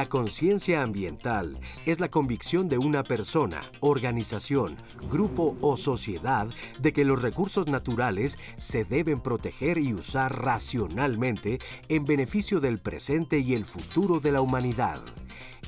La conciencia ambiental es la convicción de una persona, organización, grupo o sociedad de que los recursos naturales se deben proteger y usar racionalmente en beneficio del presente y el futuro de la humanidad.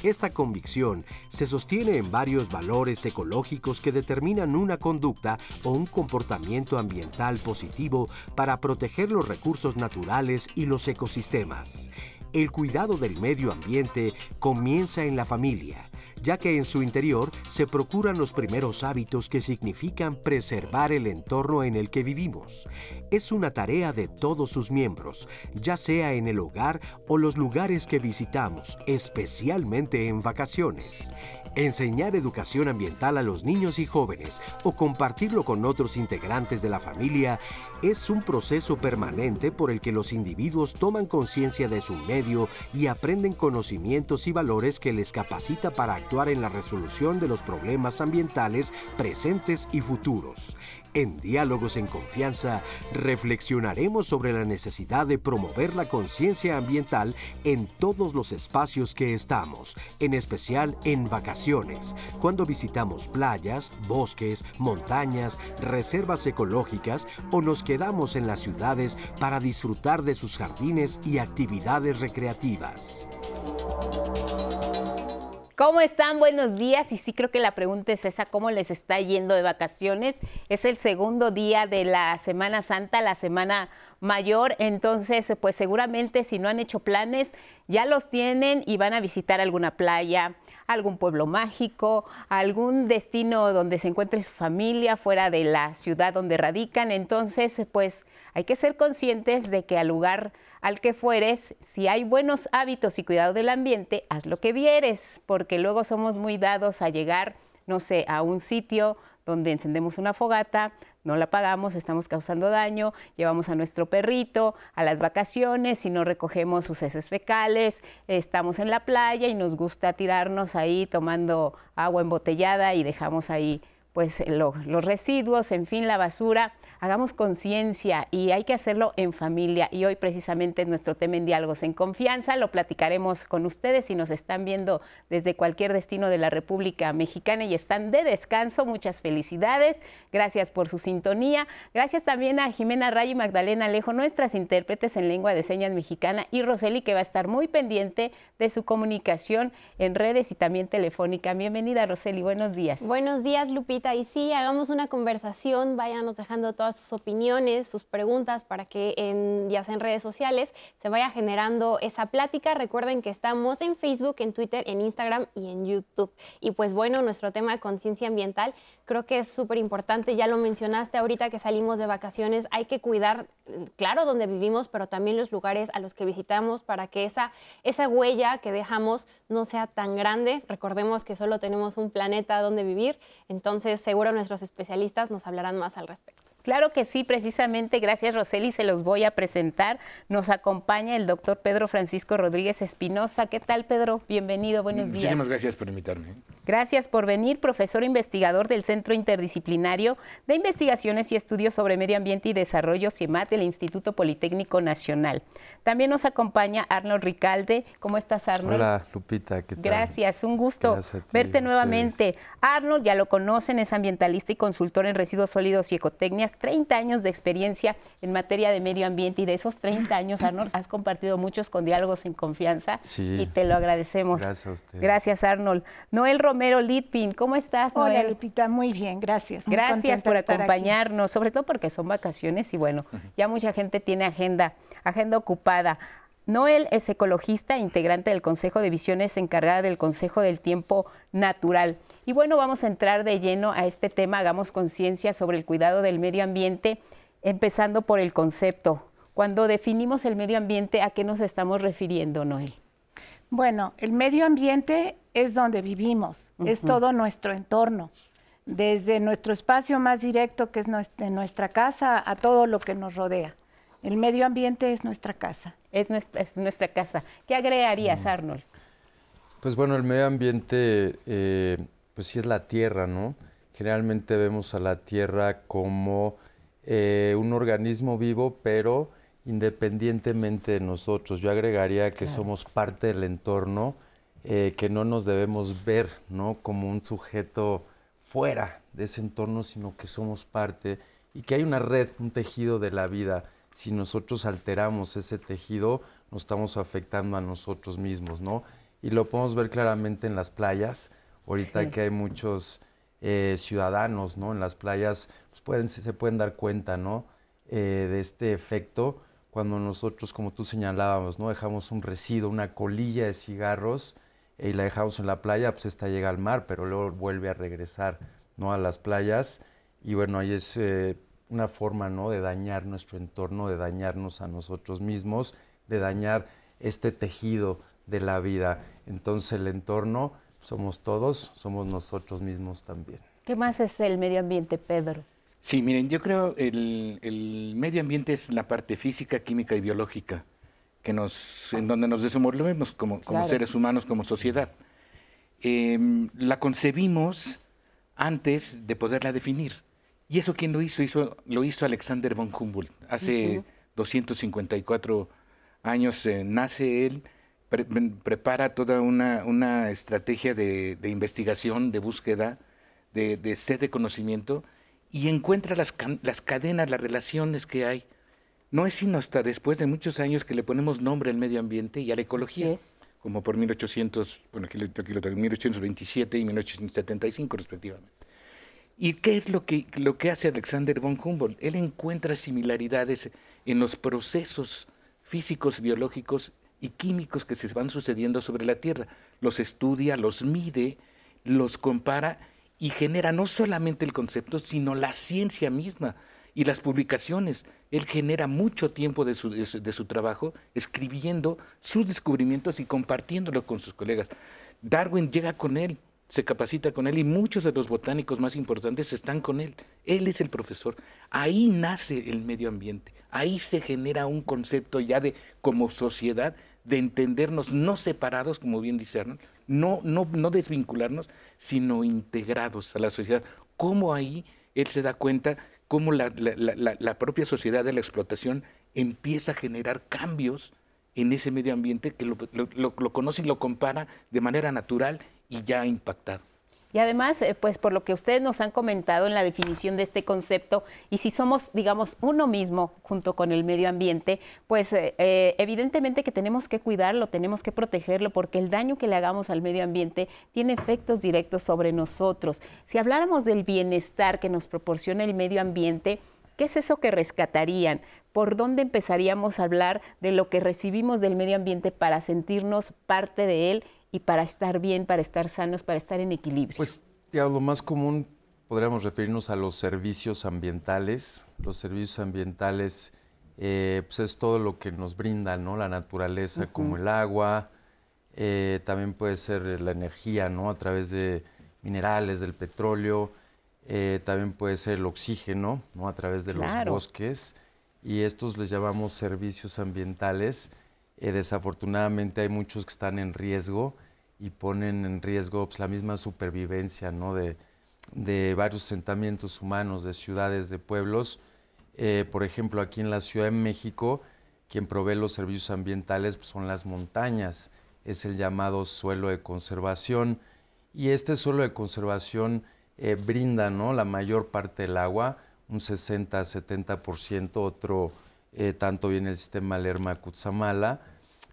Esta convicción se sostiene en varios valores ecológicos que determinan una conducta o un comportamiento ambiental positivo para proteger los recursos naturales y los ecosistemas. El cuidado del medio ambiente comienza en la familia, ya que en su interior se procuran los primeros hábitos que significan preservar el entorno en el que vivimos. Es una tarea de todos sus miembros, ya sea en el hogar o los lugares que visitamos, especialmente en vacaciones. Enseñar educación ambiental a los niños y jóvenes o compartirlo con otros integrantes de la familia es un proceso permanente por el que los individuos toman conciencia de su medio y aprenden conocimientos y valores que les capacita para actuar en la resolución de los problemas ambientales presentes y futuros. En Diálogos en Confianza reflexionaremos sobre la necesidad de promover la conciencia ambiental en todos los espacios que estamos, en especial en vacaciones, cuando visitamos playas, bosques, montañas, reservas ecológicas o nos quedamos en las ciudades para disfrutar de sus jardines y actividades recreativas. ¿Cómo están? Buenos días. Y sí creo que la pregunta es esa, ¿cómo les está yendo de vacaciones? Es el segundo día de la Semana Santa, la Semana Mayor. Entonces, pues seguramente si no han hecho planes, ya los tienen y van a visitar alguna playa, algún pueblo mágico, algún destino donde se encuentre su familia, fuera de la ciudad donde radican. Entonces, pues hay que ser conscientes de que al lugar al que fueres, si hay buenos hábitos y cuidado del ambiente, haz lo que vieres, porque luego somos muy dados a llegar, no sé, a un sitio donde encendemos una fogata, no la pagamos, estamos causando daño, llevamos a nuestro perrito a las vacaciones y no recogemos sus heces fecales, estamos en la playa y nos gusta tirarnos ahí tomando agua embotellada y dejamos ahí pues los residuos, en fin, la basura hagamos conciencia y hay que hacerlo en familia. Y hoy precisamente es nuestro tema en Diálogos en Confianza. Lo platicaremos con ustedes si nos están viendo desde cualquier destino de la República Mexicana y están de descanso. Muchas felicidades. Gracias por su sintonía. Gracias también a Jimena Ray y Magdalena Alejo, nuestras intérpretes en lengua de señas mexicana, y Roseli, que va a estar muy pendiente de su comunicación en redes y también telefónica. Bienvenida, Roseli. Buenos días. Buenos días, Lupita. Y sí, hagamos una conversación. Váyanos dejando todas sus opiniones, sus preguntas para que ya sea en redes sociales se vaya generando esa plática. Recuerden que estamos en Facebook, en Twitter, en Instagram y en YouTube. Y pues bueno, nuestro tema de conciencia ambiental creo que es súper importante. Ya lo mencionaste ahorita que salimos de vacaciones. Hay que cuidar, claro, donde vivimos, pero también los lugares a los que visitamos para que esa, esa huella que dejamos no sea tan grande. Recordemos que solo tenemos un planeta donde vivir. Entonces seguro nuestros especialistas nos hablarán más al respecto. Claro que sí, precisamente, gracias Roseli, se los voy a presentar. Nos acompaña el doctor Pedro Francisco Rodríguez Espinosa. ¿Qué tal, Pedro? Bienvenido, buenos días. Muchísimas gracias por invitarme. Gracias por venir, profesor investigador del Centro Interdisciplinario de Investigaciones y Estudios sobre Medio Ambiente y Desarrollo, CIEMAT, del Instituto Politécnico Nacional. También nos acompaña Arnold Ricalde. ¿Cómo estás, Arnold? Hola, Lupita, ¿qué tal? Gracias, un gusto verte nuevamente. Arnold, ya lo conocen, es ambientalista y consultor en residuos sólidos y ecotecnias 30 años de experiencia en materia de medio ambiente y de esos 30 años, Arnold, has compartido muchos con diálogos en confianza y te lo agradecemos. Gracias a usted. Gracias, Arnold. Noel Romero Litpin, ¿cómo estás, Noel? Hola, Lupita, muy bien, gracias. gracias por acompañarnos, sobre todo porque son vacaciones y bueno, ya mucha gente tiene agenda, agenda ocupada. Noel es ecologista, integrante del Consejo de Visiones, encargada del Consejo del Tiempo Natural. Y bueno, vamos a entrar de lleno a este tema, hagamos conciencia sobre el cuidado del medio ambiente, empezando por el concepto. Cuando definimos el medio ambiente, ¿a qué nos estamos refiriendo, Noel? Bueno, el medio ambiente es donde vivimos, es todo nuestro entorno, desde nuestro espacio más directo, que es nuestra, casa, a todo lo que nos rodea. El medio ambiente es nuestra casa. Es nuestra, casa. ¿Qué agregarías, Arnold? Pues bueno, el medio ambiente eh, pues sí es la tierra, ¿no? Generalmente vemos a la tierra como eh, un organismo vivo, pero independientemente de nosotros. Yo agregaría que somos parte del entorno eh, que no nos debemos ver ¿no? como un sujeto fuera de ese entorno, sino que somos parte y que hay una red, un tejido de la vida. Si nosotros alteramos ese tejido, nos estamos afectando a nosotros mismos, ¿no? Y lo podemos ver claramente en las playas. Ahorita que hay muchos eh, ciudadanos, ¿no? En las playas pues pueden, se pueden dar cuenta, ¿no? Eh, de este efecto cuando nosotros, como tú señalábamos, ¿no? Dejamos un residuo, una colilla de cigarros eh, y la dejamos en la playa, pues esta llega al mar, pero luego vuelve a regresar, ¿no? A las playas y bueno, ahí es una forma, ¿no? De dañar nuestro entorno, de dañarnos a nosotros mismos, de dañar este tejido de la vida. Entonces el entorno somos todos, somos nosotros mismos también. ¿Qué más es el medio ambiente, Pedro? Sí, miren, yo creo el, el medio ambiente es la parte física, química y biológica que nos, en donde nos desenvolvemos como, como seres humanos, como sociedad. Em, la concebimos antes de poderla definir. ¿Y eso quién lo hizo? hizo lo hizo Alexander von Humboldt. Hace 254 años eh, nace él prepara toda una, estrategia de, investigación, de búsqueda, de, sed de conocimiento y encuentra las, cadenas, las relaciones que hay. No es sino hasta después de muchos años que le ponemos nombre al medio ambiente y a la ecología, como por 1800, bueno, aquí, aquí lo 1827 y 1875 respectivamente. ¿Y qué es lo que, lo que hace Alexander von Humboldt? Él encuentra similaridades en los procesos físicos, biológicos y químicos que se van sucediendo sobre la Tierra. Los estudia, los mide, los compara y genera no solamente el concepto, sino la ciencia misma y las publicaciones. Él genera mucho tiempo de su, de su, trabajo escribiendo sus descubrimientos y compartiéndolo con sus colegas. Darwin llega con él, se capacita con él y muchos de los botánicos más importantes están con él. Él es el profesor. Ahí nace el medio ambiente. Ahí se genera un concepto ya de como sociedad de entendernos no separados, como bien dice Arnold, no, no, no desvincularnos, sino integrados a la sociedad. Cómo ahí él se da cuenta cómo la, propia sociedad de la explotación empieza a generar cambios en ese medio ambiente que lo, lo conoce y lo compara de manera natural y ya ha impactado. Y además, eh, pues por lo que ustedes nos han comentado en la definición de este concepto, y si somos, digamos, uno mismo junto con el medio ambiente, pues eh, eh, evidentemente que tenemos que cuidarlo, tenemos que protegerlo, porque el daño que le hagamos al medio ambiente tiene efectos directos sobre nosotros. Si habláramos del bienestar que nos proporciona el medio ambiente, ¿qué es eso que rescatarían? ¿Por dónde empezaríamos a hablar de lo que recibimos del medio ambiente para sentirnos parte de él y para estar bien, para estar sanos, para estar en equilibrio? Pues ya, lo más común podríamos referirnos a los servicios ambientales. Los servicios ambientales eh, pues es todo lo que nos brinda ¿no? la naturaleza, como el agua, eh, también puede ser la energía ¿no? a través de minerales, del petróleo, eh, también puede ser el oxígeno ¿no? a través de los bosques y estos les llamamos servicios ambientales eh, desafortunadamente hay muchos que están en riesgo y ponen en riesgo pues, la misma supervivencia de, varios asentamientos humanos, de ciudades, de pueblos. Eh, por ejemplo, aquí en la Ciudad de México, quien provee los servicios ambientales pues, son las montañas, es el llamado suelo de conservación. Y este suelo de conservación eh, brinda la mayor parte del agua, un 60-70%, otro tanto bien el sistema Lerma-Cutzamala,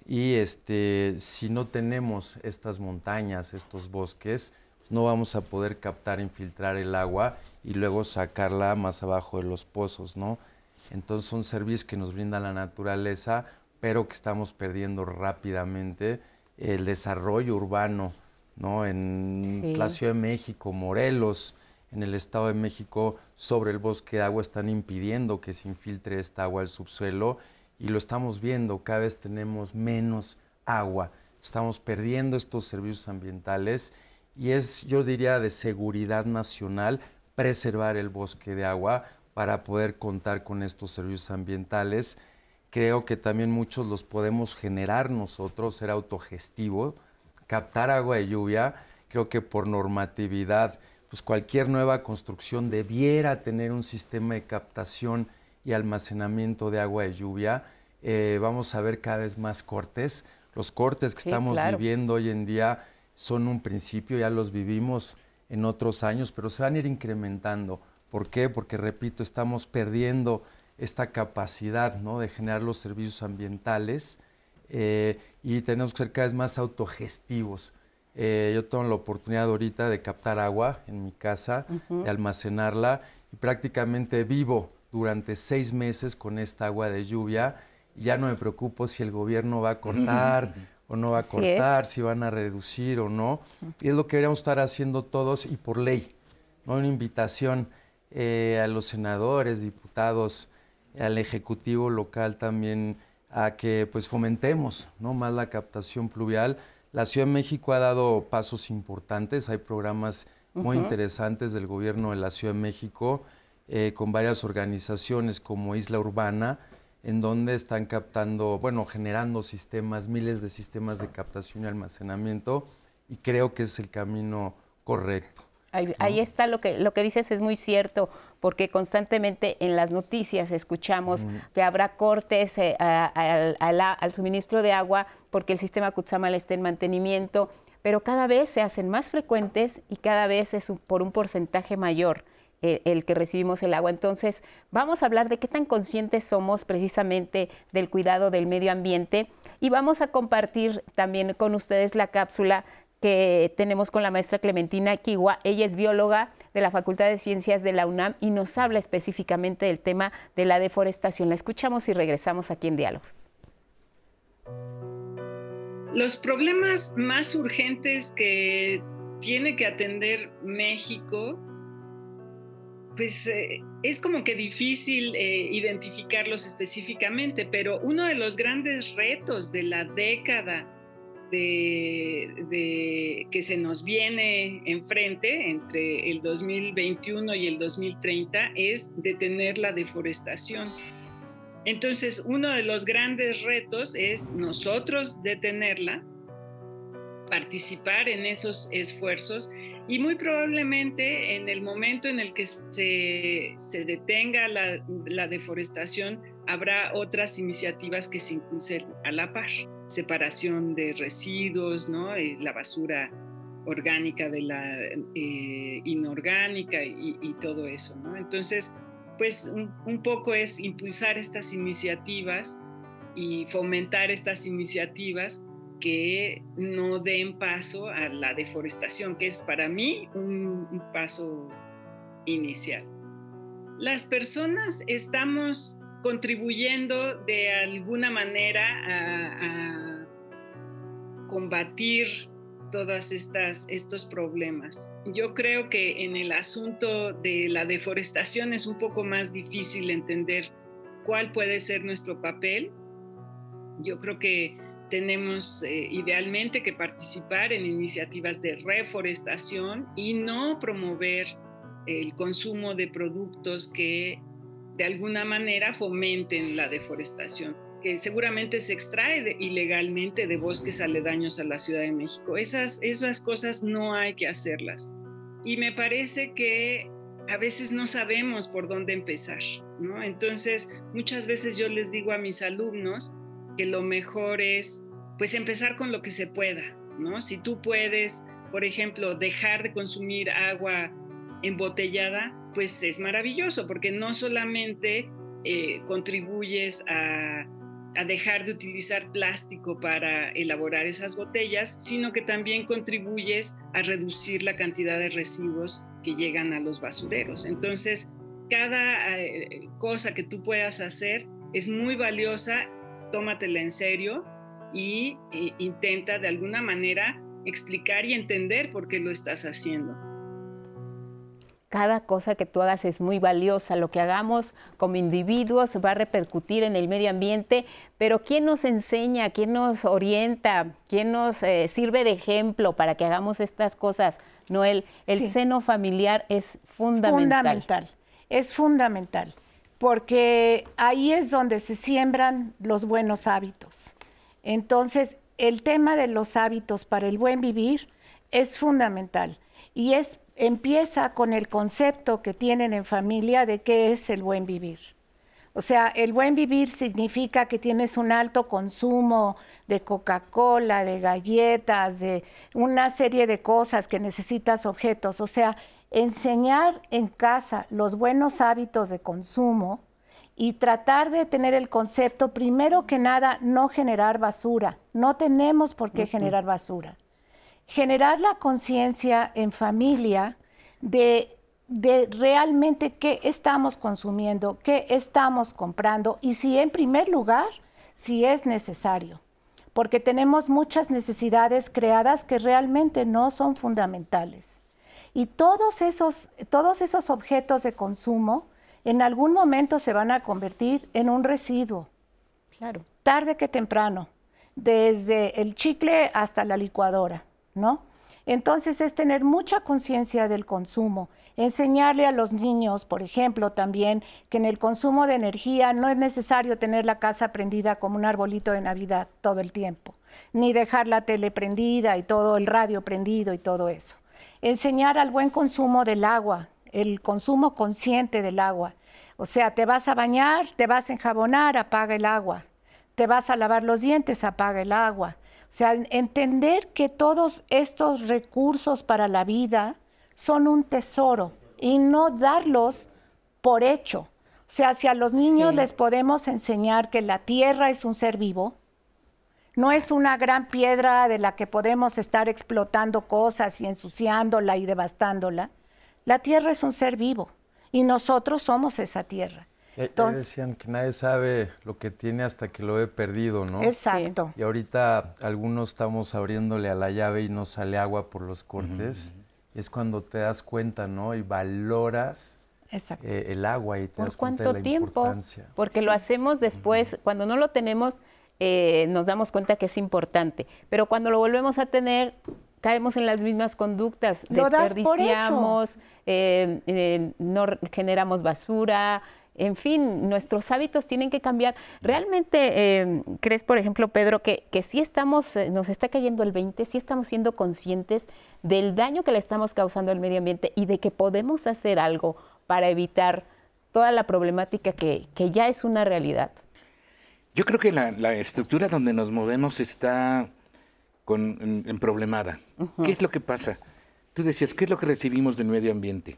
y este, si no tenemos estas montañas, estos bosques, pues no vamos a poder captar, infiltrar el agua y luego sacarla más abajo de los pozos, ¿no? Entonces son servicios que nos brinda la naturaleza, pero que estamos perdiendo rápidamente el desarrollo urbano, ¿no? En la Ciudad de México, Morelos, en el Estado de México, sobre el bosque de agua están impidiendo que se infiltre esta agua al subsuelo y lo estamos viendo, cada vez tenemos menos agua, estamos perdiendo estos servicios ambientales y es, yo diría, de seguridad nacional preservar el bosque de agua para poder contar con estos servicios ambientales. Creo que también muchos los podemos generar nosotros, ser autogestivo, captar agua de lluvia. Creo que por normatividad, pues cualquier nueva construcción debiera tener un sistema de captación y almacenamiento de agua de lluvia. Eh, vamos a ver cada vez más cortes. Los cortes que estamos viviendo hoy en día son un principio, ya los vivimos en otros años, pero se van a ir incrementando. ¿Por qué? Porque, repito, estamos perdiendo esta capacidad ¿no? de generar los servicios ambientales eh, y tenemos que ser cada vez más autogestivos. Eh, yo tengo la oportunidad ahorita de captar agua en mi casa, de almacenarla y prácticamente vivo durante seis meses con esta agua de lluvia. Y ya no me preocupo si el gobierno va a cortar o no va a cortar, si van a reducir o no. Y es lo que deberíamos estar haciendo todos y por ley. ¿no? Una invitación eh, a los senadores, diputados, al Ejecutivo local también a que pues fomentemos ¿no? más la captación pluvial. La Ciudad de México ha dado pasos importantes, hay programas muy interesantes del gobierno de la Ciudad de México eh, con varias organizaciones como Isla Urbana, en donde están captando, bueno, generando sistemas, miles de sistemas de captación y almacenamiento, y creo que es el camino correcto. Ahí, está lo que, lo que dices, es muy cierto, porque constantemente en las noticias escuchamos que habrá cortes eh, al suministro de agua porque el sistema Kutsamal está en mantenimiento, pero cada vez se hacen más frecuentes y cada vez es por un porcentaje mayor eh, el, que recibimos el agua. Entonces, vamos a hablar de qué tan conscientes somos precisamente del cuidado del medio ambiente y vamos a compartir también con ustedes la cápsula que tenemos con la maestra Clementina Kiwa. Ella es bióloga de la Facultad de Ciencias de la UNAM y nos habla específicamente del tema de la deforestación. La escuchamos y regresamos aquí en Diálogos. Los problemas más urgentes que tiene que atender México, pues eh, es como que difícil eh, identificarlos específicamente, pero uno de los grandes retos de la década de, que se nos viene enfrente entre el 2021 y el 2030 es detener la deforestación. Entonces, uno de los grandes retos es nosotros detenerla, participar en esos esfuerzos y muy probablemente en el momento en el que se, detenga la, la deforestación, habrá otras iniciativas que se impulsen a la par. Separación de residuos, ¿no? Eh, la basura orgánica de la eh, inorgánica y, todo eso. Entonces, pues un, poco es impulsar estas iniciativas y fomentar estas iniciativas que no den paso a la deforestación, que es para mí un paso inicial. Las personas estamos contribuyendo de alguna manera a, combatir todos estos problemas. Yo creo que en el asunto de la deforestación es un poco más difícil entender cuál puede ser nuestro papel. Yo creo que tenemos eh, idealmente que participar en iniciativas de reforestación y no promover el consumo de productos que de alguna manera fomenten la deforestación, que seguramente se extrae ilegalmente de bosques aledaños a la Ciudad de México. Esas, esas cosas no hay que hacerlas. Y me parece que a veces no sabemos por dónde empezar, ¿no? Entonces, muchas veces yo les digo a mis alumnos que lo mejor es, pues, empezar con lo que se pueda, ¿no? Si tú puedes, por ejemplo, dejar de consumir agua embotellada, pues es maravilloso porque no solamente eh, contribuyes a, dejar de utilizar plástico para elaborar esas botellas, sino que también contribuyes a reducir la cantidad de residuos que llegan a los basureros. Entonces, cada eh, cosa que tú puedas hacer es muy valiosa, tómatela en serio y e intenta de alguna manera explicar y entender por qué lo estás haciendo cada cosa que tú hagas es muy valiosa. Lo que hagamos como individuos va a repercutir en el medio ambiente, pero ¿quién nos enseña, quién nos orienta, quién nos eh, sirve de ejemplo para que hagamos estas cosas? Noel, el seno familiar es fundamental. Fundamental, es fundamental, porque ahí es donde se siembran los buenos hábitos. Entonces, el tema de los hábitos para el buen vivir es fundamental y es empieza con el concepto que tienen en familia de qué es el buen vivir. O sea, el buen vivir significa que tienes un alto consumo de Coca-Cola, de galletas, de una serie de cosas que necesitas objetos. O sea, enseñar en casa los buenos hábitos de consumo y tratar de tener el concepto, primero que nada, no generar basura. No tenemos por qué generar basura. Generar la conciencia en familia de de realmente qué estamos consumiendo, qué estamos comprando y si en primer lugar, si es necesario. Porque tenemos muchas necesidades creadas que realmente no son fundamentales. Y todos esos, todos esos objetos de consumo en algún momento se van a convertir en un residuo. Claro. Tarde que temprano, desde el chicle hasta la licuadora, Entonces es tener mucha conciencia del consumo, enseñarle a los niños, por ejemplo, también que en el consumo de energía no es necesario tener la casa prendida como un arbolito de Navidad todo el tiempo, ni dejar la tele prendida y todo el radio prendido y todo eso. Enseñar al buen consumo del agua, el consumo consciente del agua. O sea, te vas a bañar, te vas a enjabonar, apaga el agua. Te vas a lavar los dientes, apaga el agua sea, entender que todos estos recursos para la vida son un tesoro y no darlos por hecho. O sea, si a los niños les podemos enseñar que la tierra es un ser vivo, no es una gran piedra de la que podemos estar explotando cosas y ensuciándola y devastándola. La tierra es un ser vivo y nosotros somos esa tierra. Entonces, decían que nadie sabe lo que tiene hasta que lo ve perdido, ¿no? Exacto. Y ahorita algunos estamos abriéndole a la llave y no sale agua por los cortes. Es cuando te das cuenta, ¿no? Y valoras eh, el agua y te das cuenta de la tiempo? importancia. Porque lo hacemos después, cuando no lo tenemos, eh, nos damos cuenta que es importante. Pero cuando lo volvemos a tener, caemos en las mismas conductas, desperdiciamos, eh, no generamos basura, en fin, nuestros hábitos tienen que cambiar. ¿Realmente em, crees, por ejemplo, Pedro, que, que sí estamos, eh, nos está cayendo el 20, sí estamos siendo conscientes del daño que le estamos causando al medio ambiente y de que podemos hacer algo para evitar toda la problemática que, ya es una realidad? Yo creo que la, estructura donde nos movemos está con, en, problemada. ¿Qué es lo que pasa? Tú decías, ¿qué es lo que recibimos del medio ambiente?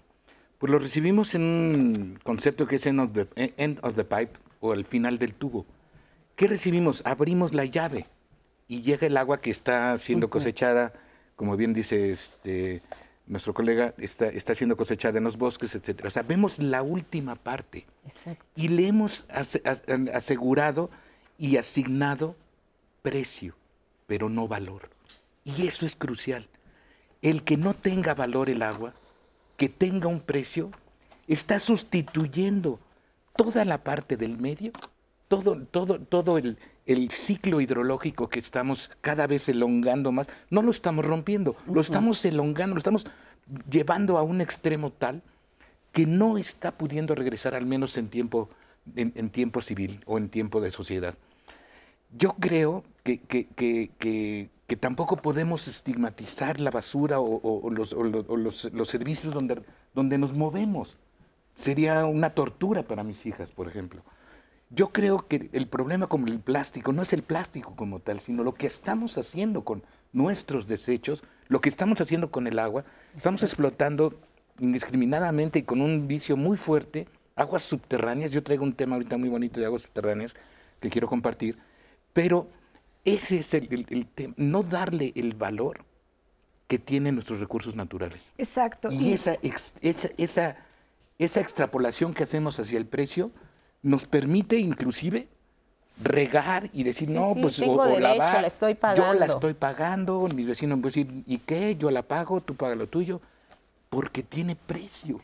Pues lo recibimos en un concepto que es end of, the, end of the pipe o el final del tubo. ¿Qué recibimos? Abrimos la llave y llega el agua que está siendo cosechada, como bien dice este, nuestro colega, está, está siendo cosechada en los bosques, etc. O sea, vemos la última parte y le hemos asegurado y asignado precio, pero no valor. Y eso es crucial. El que no tenga valor el agua que tenga un precio, está sustituyendo toda la parte del medio, todo, todo, todo el, ciclo hidrológico que estamos cada vez elongando más, no lo estamos rompiendo, lo estamos elongando, lo estamos llevando a un extremo tal que no está pudiendo regresar al menos en tiempo, en, tiempo civil o en tiempo de sociedad. Yo creo que, que que tampoco podemos estigmatizar la basura o, los, servicios donde, donde nos movemos. Sería una tortura para mis hijas, por ejemplo. Yo creo que el problema con el plástico no es el plástico como tal, sino lo que estamos haciendo con nuestros desechos, lo que estamos haciendo con el agua. Estamos explotando indiscriminadamente y con un vicio muy fuerte aguas subterráneas. Yo traigo un tema ahorita muy bonito de aguas subterráneas que quiero compartir, pero ese es el, tema, no darle el valor que tienen nuestros recursos naturales. Exacto. Y, esa, esa, esa, extrapolación que hacemos hacia el precio nos permite inclusive regar y decir, no, pues o, o la estoy pagando. yo la estoy pagando, mis vecinos me pueden decir, ¿y qué? Yo la pago, tú pagas lo tuyo, porque tiene precio.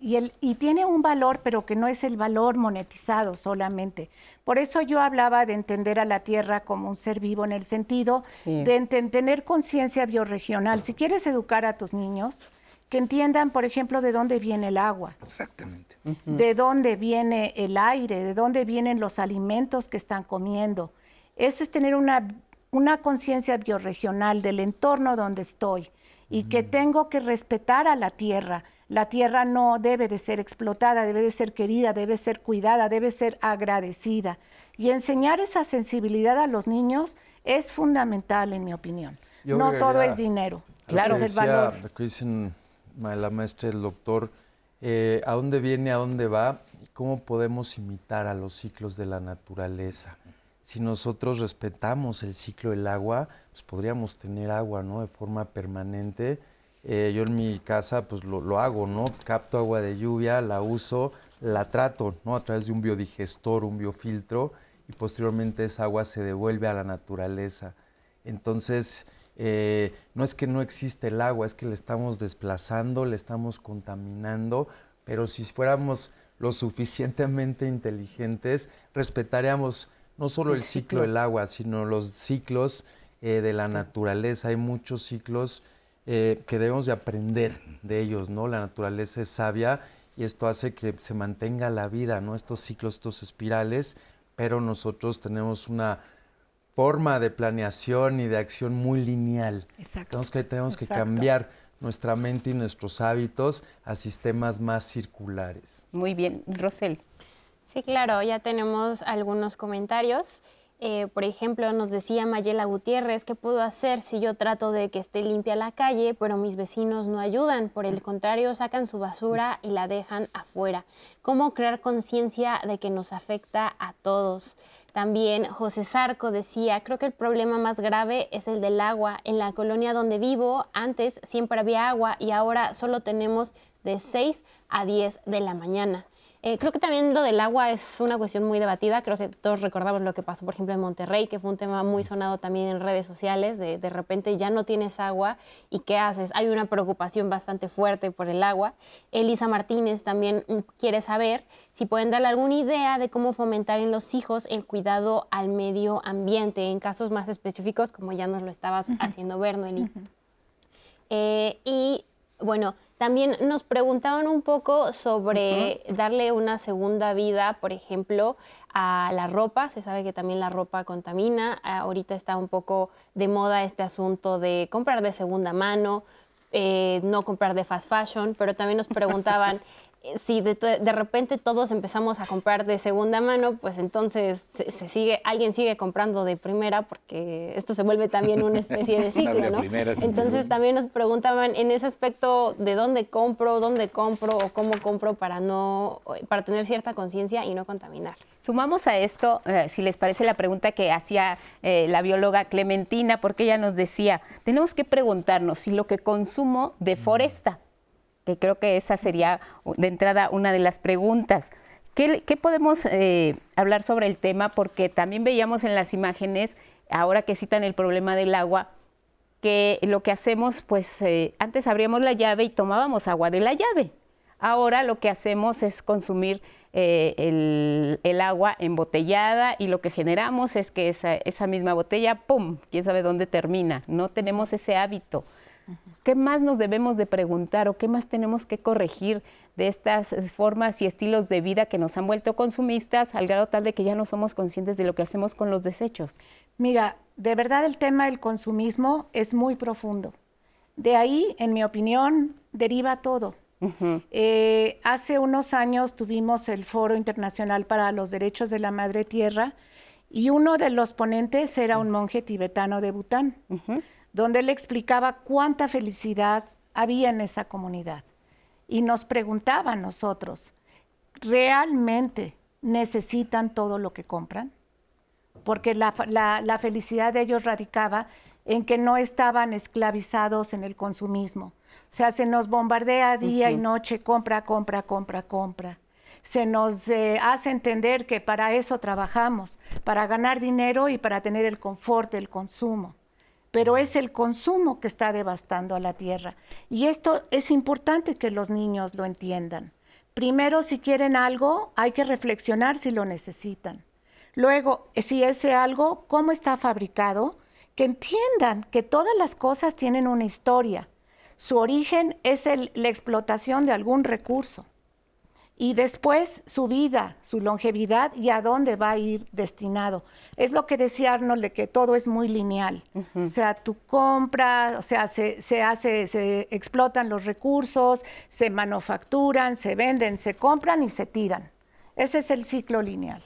Y, el, y tiene un valor, pero que no es el valor monetizado solamente. Por eso yo hablaba de entender a la tierra como un ser vivo en el sentido de tener conciencia bioregional. Si quieres educar a tus niños, que entiendan, por ejemplo, de dónde viene el agua. Exactamente. De dónde viene el aire, de dónde vienen los alimentos que están comiendo. Eso es tener una, una conciencia bioregional del entorno donde estoy y que tengo que respetar a la tierra La tierra no debe de ser explotada, debe de ser querida, debe ser cuidada, debe ser agradecida. Y enseñar esa sensibilidad a los niños es fundamental, en mi opinión. no todo es dinero. Claro, es el valor. Lo que dicen la maestra, el doctor, eh, ¿a dónde viene, a dónde va? ¿Cómo podemos imitar a los ciclos de la naturaleza? Si nosotros respetamos el ciclo del agua, pues podríamos tener agua, ¿no? De forma permanente eh, yo en mi casa pues lo, hago, ¿no? Capto agua de lluvia, la uso, la trato, ¿no? A través de un biodigestor, un biofiltro y posteriormente esa agua se devuelve a la naturaleza. Entonces, eh, no es que no existe el agua, es que le estamos desplazando, le estamos contaminando, pero si fuéramos lo suficientemente inteligentes, respetaríamos no solo el, ciclo del agua, sino los ciclos eh, de la naturaleza. Hay muchos ciclos eh, que debemos de aprender de ellos, ¿no? La naturaleza es sabia y esto hace que se mantenga la vida, ¿no? Estos ciclos, estos espirales, pero nosotros tenemos una forma de planeación y de acción muy lineal. Exacto. Entonces que tenemos que cambiar nuestra mente y nuestros hábitos a sistemas más circulares. Muy bien, Rosel. Sí, claro, ya tenemos algunos comentarios. Eh, por ejemplo, nos decía Mayela Gutiérrez, ¿qué puedo hacer si yo trato de que esté limpia la calle, pero mis vecinos no ayudan? Por el contrario, sacan su basura y la dejan afuera. ¿Cómo crear conciencia de que nos afecta a todos? También José Sarco decía, creo que el problema más grave es el del agua. En la colonia donde vivo, antes siempre había agua y ahora solo tenemos de 6 a 10 de la mañana. Eh, creo que también lo del agua es una cuestión muy debatida. Creo que todos recordamos lo que pasó, por ejemplo, en Monterrey, que fue un tema muy sonado también en redes sociales, de de repente ya no tienes agua y ¿qué haces? Hay una preocupación bastante fuerte por el agua. Elisa Martínez también mm, quiere saber si pueden darle alguna idea de cómo fomentar en los hijos el cuidado al medio ambiente, en casos más específicos, como ya nos lo estabas haciendo ver, Noeli. Eh, y bueno, también nos preguntaban un poco sobre darle una segunda vida, por ejemplo, a la ropa. Se sabe que también la ropa contamina. Ahorita está un poco de moda este asunto de comprar de segunda mano, eh, no comprar de fast fashion, pero también nos preguntaban si de, repente todos empezamos a comprar de segunda mano, pues entonces se, sigue, alguien sigue comprando de primera porque esto se vuelve también una especie de ciclo, ¿no? entonces también nos preguntaban en ese aspecto de dónde compro, dónde compro o cómo compro para no, para tener cierta conciencia y no contaminar. Sumamos a esto, eh, si les parece la pregunta que hacía eh, la bióloga Clementina, porque ella nos decía, tenemos que preguntarnos si lo que consumo deforesta que creo que esa sería de entrada una de las preguntas. ¿Qué, podemos eh, hablar sobre el tema? Porque también veíamos en las imágenes, ahora que citan el problema del agua, que lo que hacemos, pues eh, antes abríamos la llave y tomábamos agua de la llave. Ahora lo que hacemos es consumir eh, el, el, agua embotellada y lo que generamos es que esa, esa misma botella, ¡pum!, quién sabe dónde termina. No tenemos ese hábito. ¿Qué más nos debemos de preguntar o qué más tenemos que corregir de estas formas y estilos de vida que nos han vuelto consumistas al grado tal de que ya no somos conscientes de lo que hacemos con los desechos? Mira, de verdad el tema del consumismo es muy profundo. De ahí, en mi opinión, deriva todo. Eh, hace unos años tuvimos el Foro Internacional para los Derechos de la Madre Tierra y uno de los ponentes era un monje tibetano de Bután donde él explicaba cuánta felicidad había en esa comunidad. Y nos preguntaba a nosotros, ¿realmente necesitan todo lo que compran? Porque la, felicidad de ellos radicaba en que no estaban esclavizados en el consumismo. O sea, se nos bombardea día y noche, compra, compra, compra, compra. Se nos eh, hace entender que para eso trabajamos, para ganar dinero y para tener el confort del consumo pero es el consumo que está devastando a la tierra. Y esto es importante que los niños lo entiendan. Primero, si quieren algo, hay que reflexionar si lo necesitan. Luego, si ese algo, cómo está fabricado, que entiendan que todas las cosas tienen una historia. Su origen es la explotación de algún recurso. Y después su vida, su longevidad y a dónde va a ir destinado. Es lo que decía Arnold de que todo es muy lineal. O sea, tu compra, o sea, se, hace, se explotan los recursos, se manufacturan, se venden, se compran y se tiran. Ese es el ciclo lineal.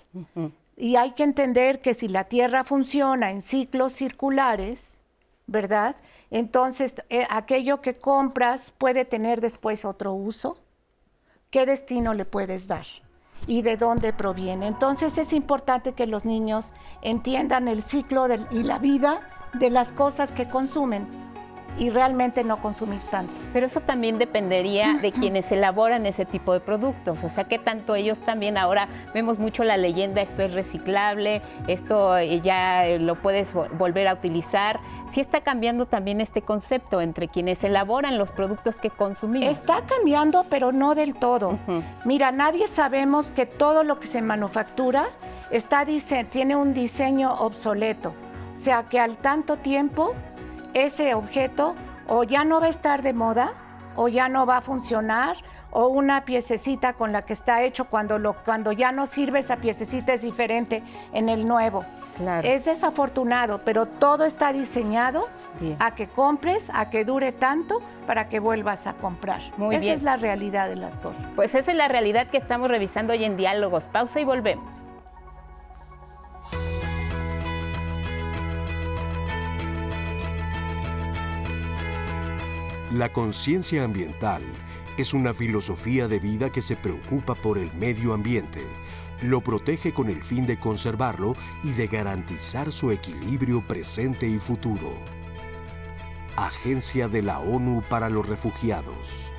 Y hay que entender que si la Tierra funciona en ciclos circulares, ¿verdad? Entonces, eh, aquello que compras puede tener después otro uso qué destino le puedes dar y de dónde proviene. Entonces es importante que los niños entiendan el ciclo y la vida de las cosas que consumen y realmente no consumir tanto. Pero eso también dependería de quienes elaboran ese tipo de productos, o sea, que tanto ellos también ahora vemos mucho la leyenda, esto es reciclable, esto eh, ya eh, lo puedes volver a utilizar. Sí está cambiando también este concepto entre quienes elaboran los productos que consumimos. Está cambiando, pero no del todo. Mira, nadie sabemos que todo lo que se manufactura está tiene un diseño obsoleto. O sea, que al tanto tiempo ese objeto o ya no va a estar de moda o ya no va a funcionar o una piececita con la que está hecho cuando, lo, cuando ya no sirve esa piececita es diferente en el nuevo. Es desafortunado, pero todo está diseñado a que compres, a que dure tanto para que vuelvas a comprar. esa es la realidad de las cosas. Pues esa es la realidad que estamos revisando hoy en Diálogos. Pausa y volvemos. La conciencia ambiental es una filosofía de vida que se preocupa por el medio ambiente, lo protege con el fin de conservarlo y de garantizar su equilibrio presente y futuro. Agencia de la ONU para los Refugiados.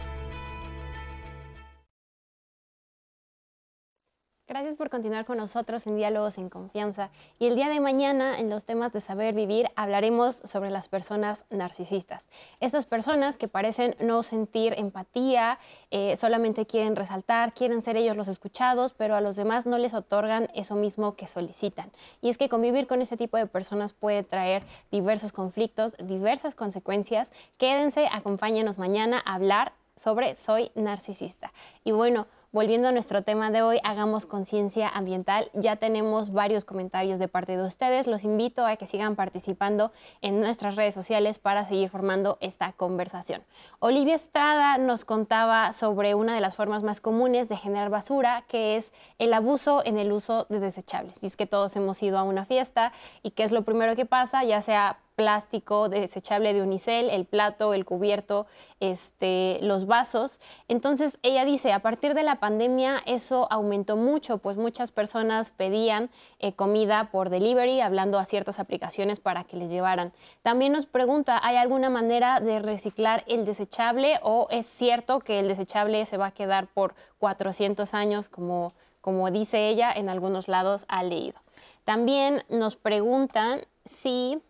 Gracias por continuar con nosotros en Diálogos en Confianza. Y el día de mañana, en los temas de saber vivir, hablaremos sobre las personas narcisistas. Estas personas que parecen no sentir empatía, eh, solamente quieren resaltar, quieren ser ellos los escuchados, pero a los demás no les otorgan eso mismo que solicitan. Y es que convivir con ese tipo de personas puede traer diversos conflictos, diversas consecuencias. Quédense, acompáñenos mañana a hablar sobre Soy narcisista. Y bueno, volviendo a nuestro tema de hoy, hagamos conciencia ambiental. Ya tenemos varios comentarios de parte de ustedes. Los invito a que sigan participando en nuestras redes sociales para seguir formando esta conversación. Olivia Estrada nos contaba sobre una de las formas más comunes de generar basura, que es el abuso en el uso de desechables. Es que todos hemos ido a una fiesta y qué es lo primero que pasa, ya sea plástico desechable de unicel, el plato, el cubierto, este, los vasos. Entonces ella dice, a partir de la pandemia eso aumentó mucho, pues muchas personas pedían eh, comida por delivery, hablando a ciertas aplicaciones para que les llevaran. También nos pregunta, ¿hay alguna manera de reciclar el desechable o es cierto que el desechable se va a quedar por 400 años, como, como dice ella, en algunos lados ha leído? También nos preguntan si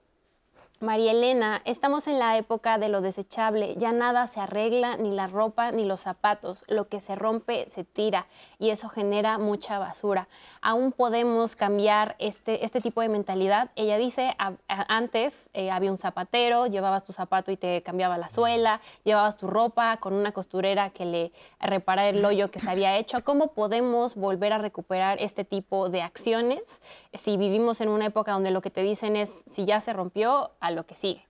María Elena, estamos en la época de lo desechable, ya nada se arregla, ni la ropa ni los zapatos, lo que se rompe se tira y eso genera mucha basura. Aún podemos cambiar este, este tipo de mentalidad. Ella dice, antes eh, había un zapatero, llevabas tu zapato y te cambiaba la suela, llevabas tu ropa con una costurera que le repara el hoyo que se había hecho. ¿Cómo podemos volver a recuperar este tipo de acciones si vivimos en una época donde lo que te dicen es, si ya se rompió, lo que sigue.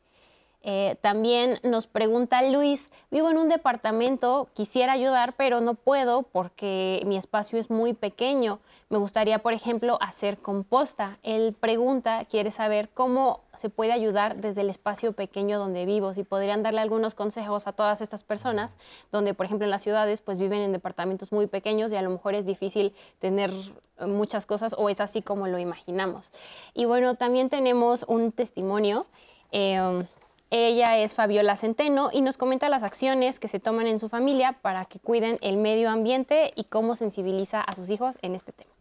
Eh, también nos pregunta Luis, vivo en un departamento, quisiera ayudar, pero no puedo porque mi espacio es muy pequeño. Me gustaría, por ejemplo, hacer composta. Él pregunta, quiere saber cómo se puede ayudar desde el espacio pequeño donde vivo, si podrían darle algunos consejos a todas estas personas, donde, por ejemplo, en las ciudades, pues viven en departamentos muy pequeños y a lo mejor es difícil tener muchas cosas o es así como lo imaginamos. Y bueno, también tenemos un testimonio. Em, ella es Fabiola Centeno y nos comenta las acciones que se toman en su familia para que cuiden el medio ambiente y cómo sensibiliza a sus hijos en este tema.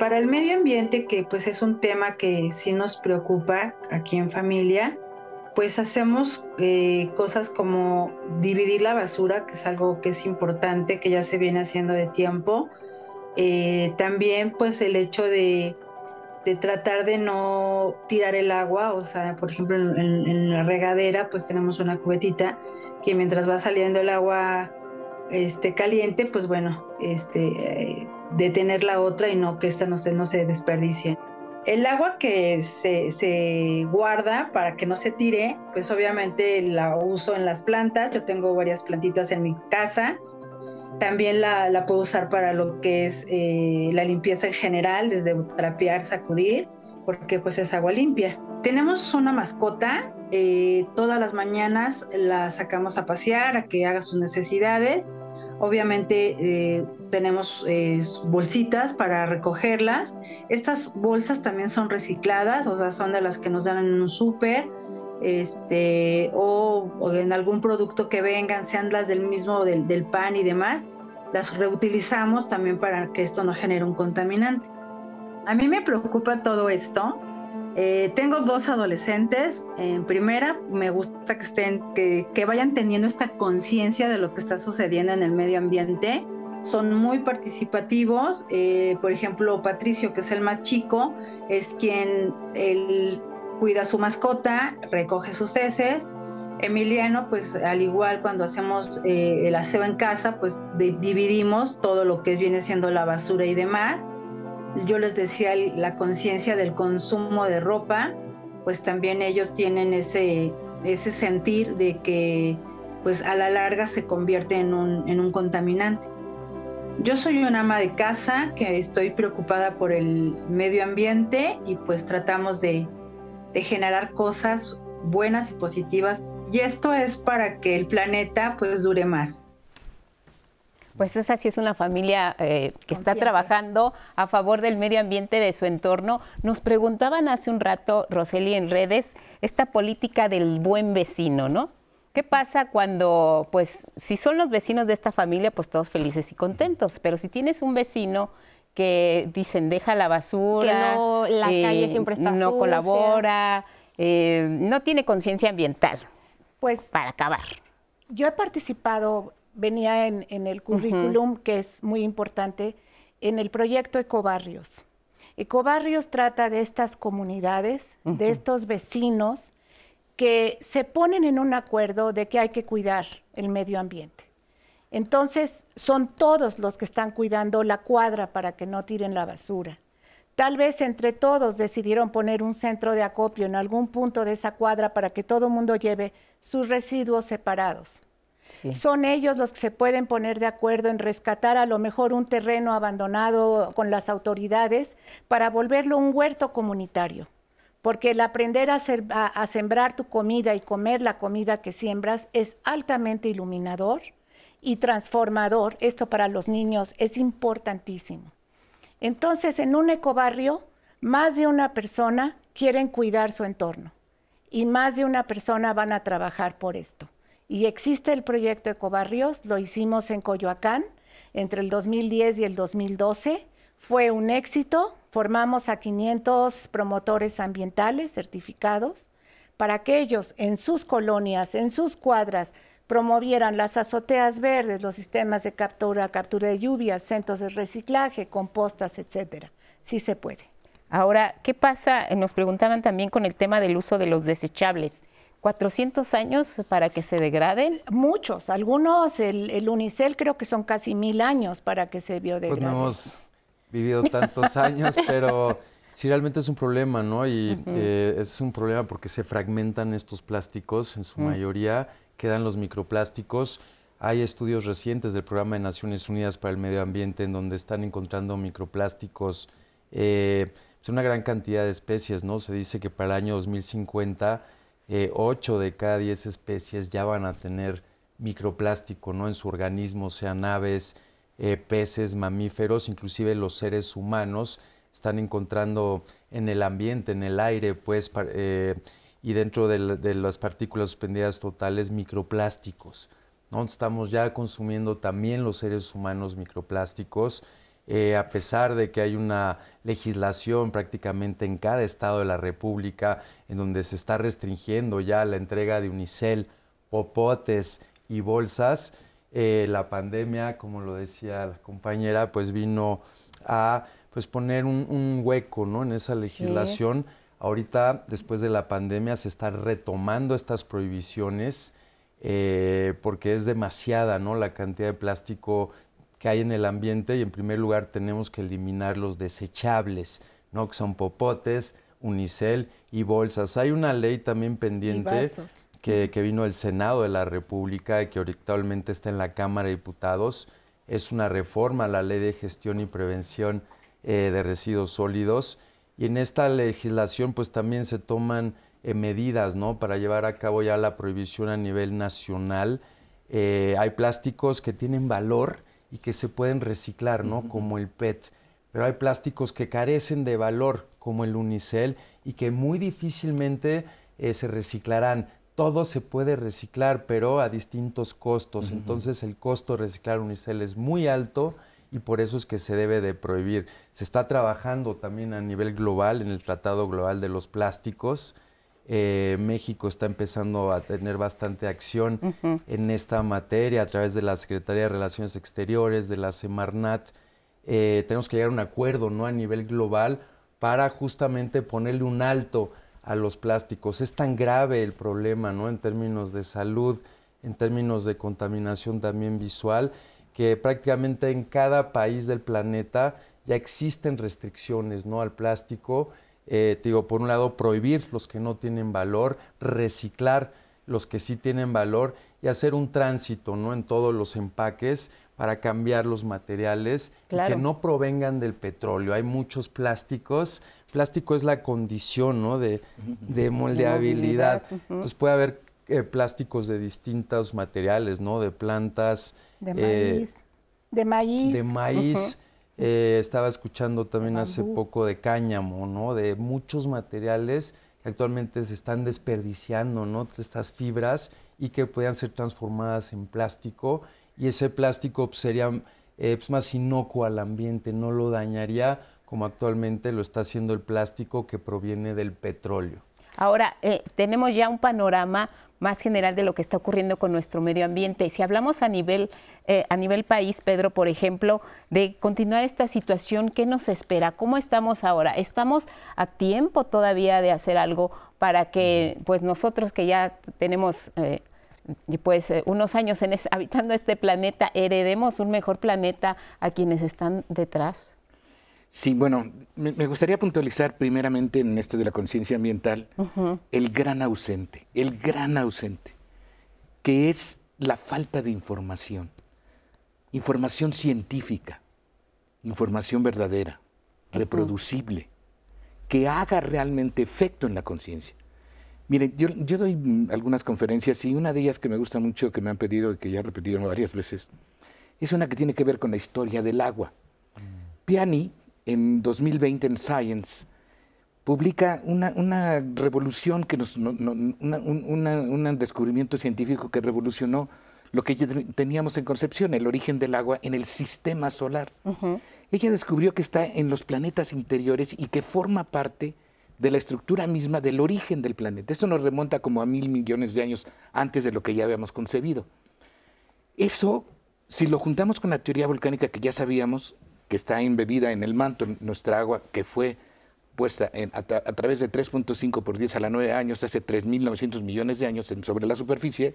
Para el medio ambiente, que pues es un tema que sí nos preocupa aquí en familia, pues hacemos eh, cosas como dividir la basura, que es algo que es importante, que ya se viene haciendo de tiempo. Eh, también pues el hecho de de tratar de no tirar el agua, o sea, por ejemplo, en, la regadera, pues tenemos una cubetita que mientras va saliendo el agua este, caliente, pues bueno, este, eh, detener la otra y no que esta no se, no se desperdicie. El agua que se, se, guarda para que no se tire, pues obviamente la uso en las plantas. Yo tengo varias plantitas en mi casa. También la, la puedo usar para lo que es eh, la limpieza en general, desde trapear, sacudir, porque pues es agua limpia. Tenemos una mascota, eh, todas las mañanas la sacamos a pasear, a que haga sus necesidades. Obviamente eh, tenemos eh, bolsitas para recogerlas. Estas bolsas también son recicladas, o sea, son de las que nos dan en un súper este, o, en algún producto que vengan, sean las del mismo del, pan y demás. Las reutilizamos también para que esto no genere un contaminante. A mí me preocupa todo esto eh, tengo dos adolescentes. En primera, me gusta que estén, que, vayan teniendo esta conciencia de lo que está sucediendo en el medio ambiente. Son muy participativos. Eh, por ejemplo, Patricio, que es el más chico, es quien él cuida a su mascota, recoge sus heces. Emiliano, pues al igual cuando hacemos eh, el aseo en casa, pues dividimos todo lo que viene siendo la basura y demás yo les decía la conciencia del consumo de ropa, pues también ellos tienen ese, ese sentir de que pues a la larga se convierte en un, en un contaminante. Yo soy una ama de casa que estoy preocupada por el medio ambiente y pues tratamos de, de generar cosas buenas y positivas. Y esto es para que el planeta pues dure más. Pues esa sí es una familia eh, que está trabajando a favor del medio ambiente de su entorno. Nos preguntaban hace un rato, Roseli, en redes, esta política del buen vecino, ¿no? ¿Qué pasa cuando, pues, si son los vecinos de esta familia, pues todos felices y contentos, pero si tienes un vecino que dicen deja la basura, que no, la calle eh, siempre está no colabora, eh, no tiene conciencia ambiental, pues para acabar. Yo he participado venía en, el currículum, que es muy importante, en el proyecto Ecobarrios. Ecobarrios trata de estas comunidades, de estos vecinos que se ponen en un acuerdo de que hay que cuidar el medio ambiente. Entonces, son todos los que están cuidando la cuadra para que no tiren la basura. Tal vez entre todos decidieron poner un centro de acopio en algún punto de esa cuadra para que todo mundo lleve sus residuos separados. Son ellos los que se pueden poner de acuerdo en rescatar a lo mejor un terreno abandonado con las autoridades para volverlo un huerto comunitario. Porque el aprender a, a sembrar tu comida y comer la comida que siembras es altamente iluminador y transformador. Esto para los niños es importantísimo. Entonces, en un ecobarrio, más de una persona quieren cuidar su entorno y más de una persona van a trabajar por esto. Y existe el proyecto Ecobarrios, lo hicimos en Coyoacán entre el 2010 y el 2012. Fue un éxito, formamos a 500 promotores ambientales certificados para que ellos en sus colonias, en sus cuadras, promovieran las azoteas verdes, los sistemas de captura, captura de lluvias, centros de reciclaje, compostas, etcétera. Sí se puede. Ahora, ¿qué pasa? Nos preguntaban también con el tema del uso de los desechables. 400 años para que se degraden. Muchos, algunos, el, unicel creo que son casi mil años para que se biodegrade. Pues no hemos vivido tantos años, pero sí realmente es un problema, ¿no? Y eh, es un problema porque se fragmentan estos plásticos, en su mayoría quedan los microplásticos. Hay estudios recientes del Programa de Naciones Unidas para el Medio Ambiente en donde están encontrando microplásticos, eh, pues una gran cantidad de especies, ¿no? Se dice que para el año 2050 eh, 8 de cada 10 especies ya van a tener microplástico ¿no? en su organismo, sean aves, eh, peces, mamíferos, inclusive los seres humanos están encontrando en el ambiente, en el aire, pues, eh, y dentro de, las partículas suspendidas totales, microplásticos. ¿no? Estamos ya consumiendo también los seres humanos microplásticos. Eh, a pesar de que hay una legislación prácticamente en cada estado de la República en donde se está restringiendo ya la entrega de unicel, popotes y bolsas, eh, la pandemia, como lo decía la compañera, pues vino a pues poner un, hueco ¿no? en esa legislación. Ahorita, después de la pandemia, se están retomando estas prohibiciones eh, porque es demasiada ¿no? la cantidad de plástico que hay en el ambiente y en primer lugar tenemos que eliminar los desechables, ¿no? que son popotes, unicel y bolsas. Hay una ley también pendiente que, que, vino del Senado de la República y que actualmente está en la Cámara de Diputados. Es una reforma a la ley de gestión y prevención eh, de residuos sólidos. Y en esta legislación pues también se toman eh, medidas ¿no? para llevar a cabo ya la prohibición a nivel nacional. Eh, hay plásticos que tienen valor y que se pueden reciclar, ¿no? como el PET. Pero hay plásticos que carecen de valor, como el unicel, y que muy difícilmente se reciclarán. Todo se puede reciclar, pero a distintos costos. Entonces el costo de reciclar unicel es muy alto y por eso es que se debe de prohibir. Se está trabajando también a nivel global en el Tratado Global de los Plásticos. Eh, México está empezando a tener bastante acción en esta materia a través de la Secretaría de Relaciones Exteriores, de la Semarnat. Eh, tenemos que llegar a un acuerdo ¿no? a nivel global para justamente ponerle un alto a los plásticos. Es tan grave el problema ¿no? en términos de salud, en términos de contaminación también visual, que prácticamente en cada país del planeta ya existen restricciones ¿no? al plástico. Eh, digo, por un lado, prohibir los que no tienen valor, reciclar los que sí tienen valor y hacer un tránsito ¿no? en todos los empaques para cambiar los materiales y que no provengan del petróleo. Hay muchos plásticos. Plástico es la condición ¿no? de, de moldeabilidad. Entonces puede haber eh, plásticos de distintos materiales, ¿no? De plantas. De eh, maíz. de maíz. De maíz. Eh, estaba escuchando también hace poco de cáñamo, ¿no? De muchos materiales que actualmente se están desperdiciando, ¿no? Estas fibras y que puedan ser transformadas en plástico y ese plástico pues, sería pues, más inocuo al ambiente, no lo dañaría como actualmente lo está haciendo el plástico que proviene del petróleo. Ahora, tenemos ya un panorama más general de lo que está ocurriendo con nuestro medio ambiente. Si hablamos a nivel, eh, a nivel país, Pedro, por ejemplo, de continuar esta situación, ¿qué nos espera? ¿Cómo estamos ahora? ¿Estamos a tiempo todavía de hacer algo para que pues nosotros que ya tenemos eh, pues eh, unos años en habitando este planeta, heredemos un mejor planeta a quienes están detrás? Sí, bueno, me, gustaría puntualizar primeramente en esto de la conciencia ambiental el gran ausente, el gran ausente, que es la falta de información, información científica, información verdadera, reproducible, que haga realmente efecto en la conciencia. Miren, yo, yo, doy algunas conferencias y una de ellas que me gusta mucho, que me han pedido y que ya he repetido varias veces, es una que tiene que ver con la historia del agua. Piani, en 2020 en Science, publica una, revolución que nos, un descubrimiento científico que revolucionó lo que teníamos en concepción, el origen del agua en el sistema solar. Ella descubrió que está en los planetas interiores y que forma parte de la estructura misma del origen del planeta. Esto nos remonta como a mil millones de años antes de lo que ya habíamos concebido. Eso, si lo juntamos con la teoría volcánica que ya sabíamos, que está embebida en el manto, nuestra agua que fue puesta a, través de 3.5 por 10 a la 9 años, hace 3.900 millones de años sobre la superficie,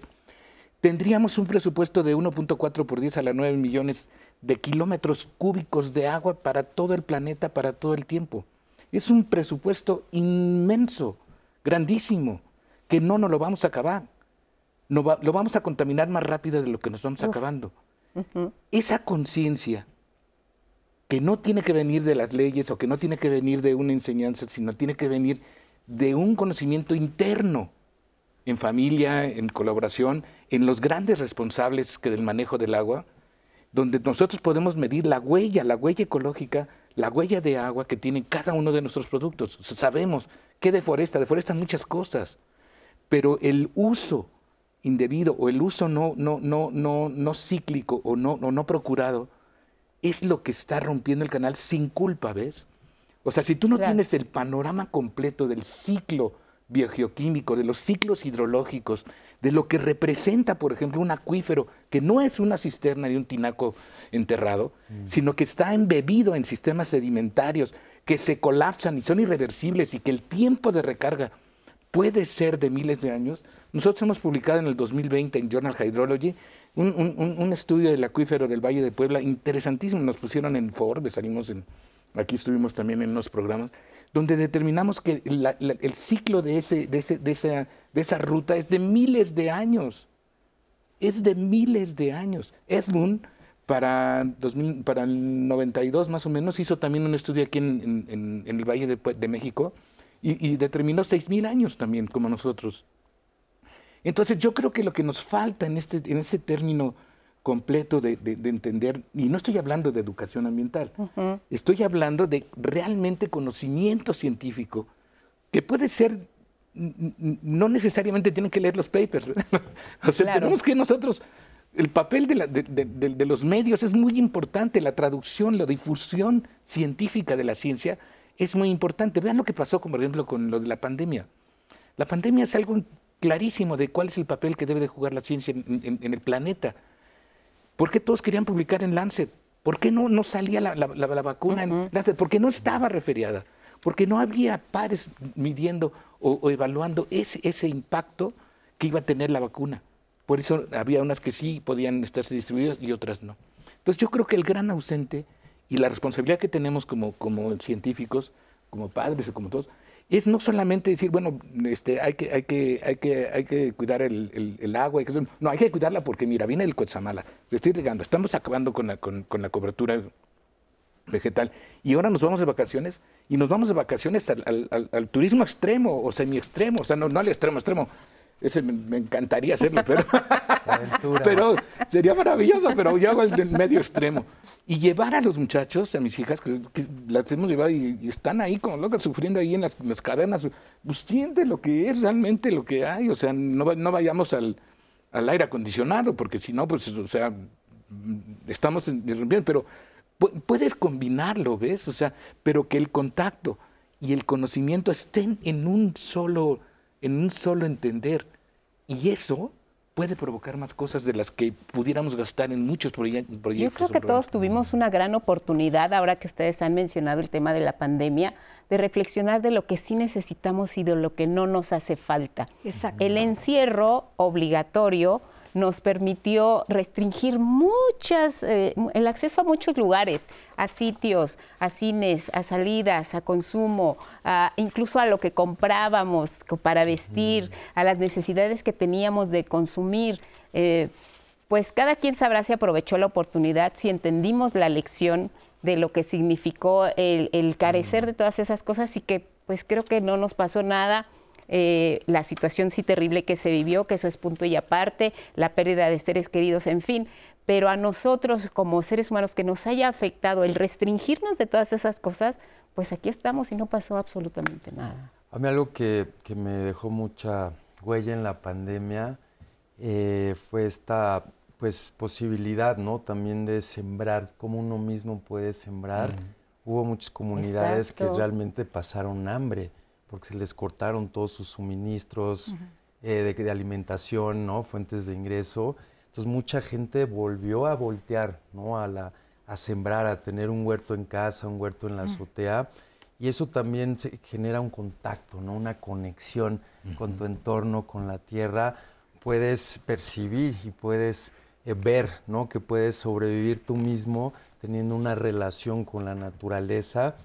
tendríamos un presupuesto de 1.4 por 10 a la 9 millones de kilómetros cúbicos de agua para todo el planeta, para todo el tiempo. Es un presupuesto inmenso, grandísimo, que no nos lo vamos a acabar. No lo vamos a contaminar más rápido de lo que nos vamos acabando. Esa conciencia que no tiene que venir de las leyes o que no tiene que venir de una enseñanza, sino tiene que venir de un conocimiento interno, en familia, en colaboración, en los grandes responsables que del manejo del agua, donde nosotros podemos medir la huella, la huella ecológica, la huella de agua que tiene cada uno de nuestros productos. sabemos qué deforesta, deforestan muchas cosas, pero el uso indebido o el uso no, no, no, no, no cíclico o no, no, no procurado es lo que está rompiendo el canal sin culpa, ¿ves? O sea, si tú no tienes el panorama completo del ciclo biogeoquímico, de los ciclos hidrológicos, de lo que representa, por ejemplo, un acuífero, que no es una cisterna de un tinaco enterrado, mm. sino que está embebido en sistemas sedimentarios que se colapsan y son irreversibles y que el tiempo de recarga puede ser de miles de años. Nosotros hemos publicado en el 2020 en Journal Hydrology un, estudio del acuífero del Valle de Puebla interesantísimo. Nos pusieron en Forbes, salimos en, aquí estuvimos también en unos programas, donde determinamos que el ciclo de, ese, de, ese, de, esa, de esa ruta es de miles de años. Es de miles de años. Edmund, para, 2000, para el 92 más o menos, hizo también un estudio aquí en, en, el Valle de, de México y, y determinó 6.000 años también, como nosotros. Entonces yo creo que lo que nos falta en este, en ese término completo de, entender, y no estoy hablando de educación ambiental, estoy hablando de realmente conocimiento científico, que puede ser, no necesariamente tienen que leer los papers, o sea, tenemos que nosotros, el papel de, los medios es muy importante, la traducción, la difusión científica de la ciencia es muy importante. Vean lo que pasó, por ejemplo, con lo de la pandemia. La pandemia es algo clarísimo de cuál es el papel que debe de jugar la ciencia en el planeta. ¿Por qué todos querían publicar en Lancet? ¿Por qué no, no salía la, vacuna en Lancet? Porque no estaba referiada, porque no había pares midiendo o, evaluando ese, ese impacto que iba a tener la vacuna. Por eso había unas que sí podían estarse distribuidas y otras no. Entonces yo creo que el gran ausente y la responsabilidad que tenemos como, como científicos, como padres o como todos, es no solamente decir, bueno, este, hay, que, hay, que, hay, que, hay que cuidar el, el, agua, hay que, no, hay que cuidarla porque, mira, viene el Coatzamala, se está regando, estamos acabando con la, con, con la cobertura vegetal. Y ahora nos vamos de vacaciones y nos vamos de vacaciones al, al, al turismo extremo o semi-extremo, o sea, no, no al extremo extremo, ese me, encantaría hacerlo, pero, pero sería maravilloso, pero yo hago el medio extremo. Y llevar a los muchachos, a mis hijas, que, las hemos llevado y, están ahí como locas, sufriendo ahí en las, cadenas, pues siente lo que es realmente lo que hay, o sea, no, no vayamos al, al aire acondicionado, porque si no, pues, o sea, estamos bien, pero puedes combinarlo, ¿ves? O sea, pero que el contacto y el conocimiento estén en un solo, en un solo entender. Y eso puede provocar más cosas de las que pudiéramos gastar en muchos proyectos. Yo creo que todos tuvimos una gran oportunidad, ahora que ustedes han mencionado el tema de la pandemia, de reflexionar de lo que sí necesitamos y de lo que no nos hace falta. Exacto. El encierro obligatorio nos permitió restringir muchas, eh, el acceso a muchos lugares, a sitios, a cines, a salidas, a consumo, incluso a lo que comprábamos para vestir, a las necesidades que teníamos de consumir. Eh, pues cada quien sabrá si aprovechó la oportunidad, si entendimos la lección de lo que significó el, el carecer de todas esas cosas y que pues creo que no nos pasó nada eh, la situación sí terrible que se vivió, que eso es punto y aparte, la pérdida de seres queridos, en fin. Pero a nosotros como seres humanos que nos haya afectado el restringirnos de todas esas cosas, pues aquí estamos y no pasó absolutamente nada. A mí algo que, me dejó mucha huella en la pandemia eh, fue esta pues posibilidad, ¿no? También de sembrar, cómo uno mismo puede sembrar. Hubo muchas comunidades que realmente pasaron hambre porque se les cortaron todos sus suministros eh, de, alimentación, ¿no? fuentes de ingreso. Entonces mucha gente volvió a voltear, ¿no? a, la, a sembrar, a tener un huerto en casa, un huerto en la azotea. Y eso también se genera un contacto, ¿no? una conexión con tu entorno, con la tierra. Puedes percibir y puedes eh, ver ¿no? que puedes sobrevivir tú mismo teniendo una relación con la naturaleza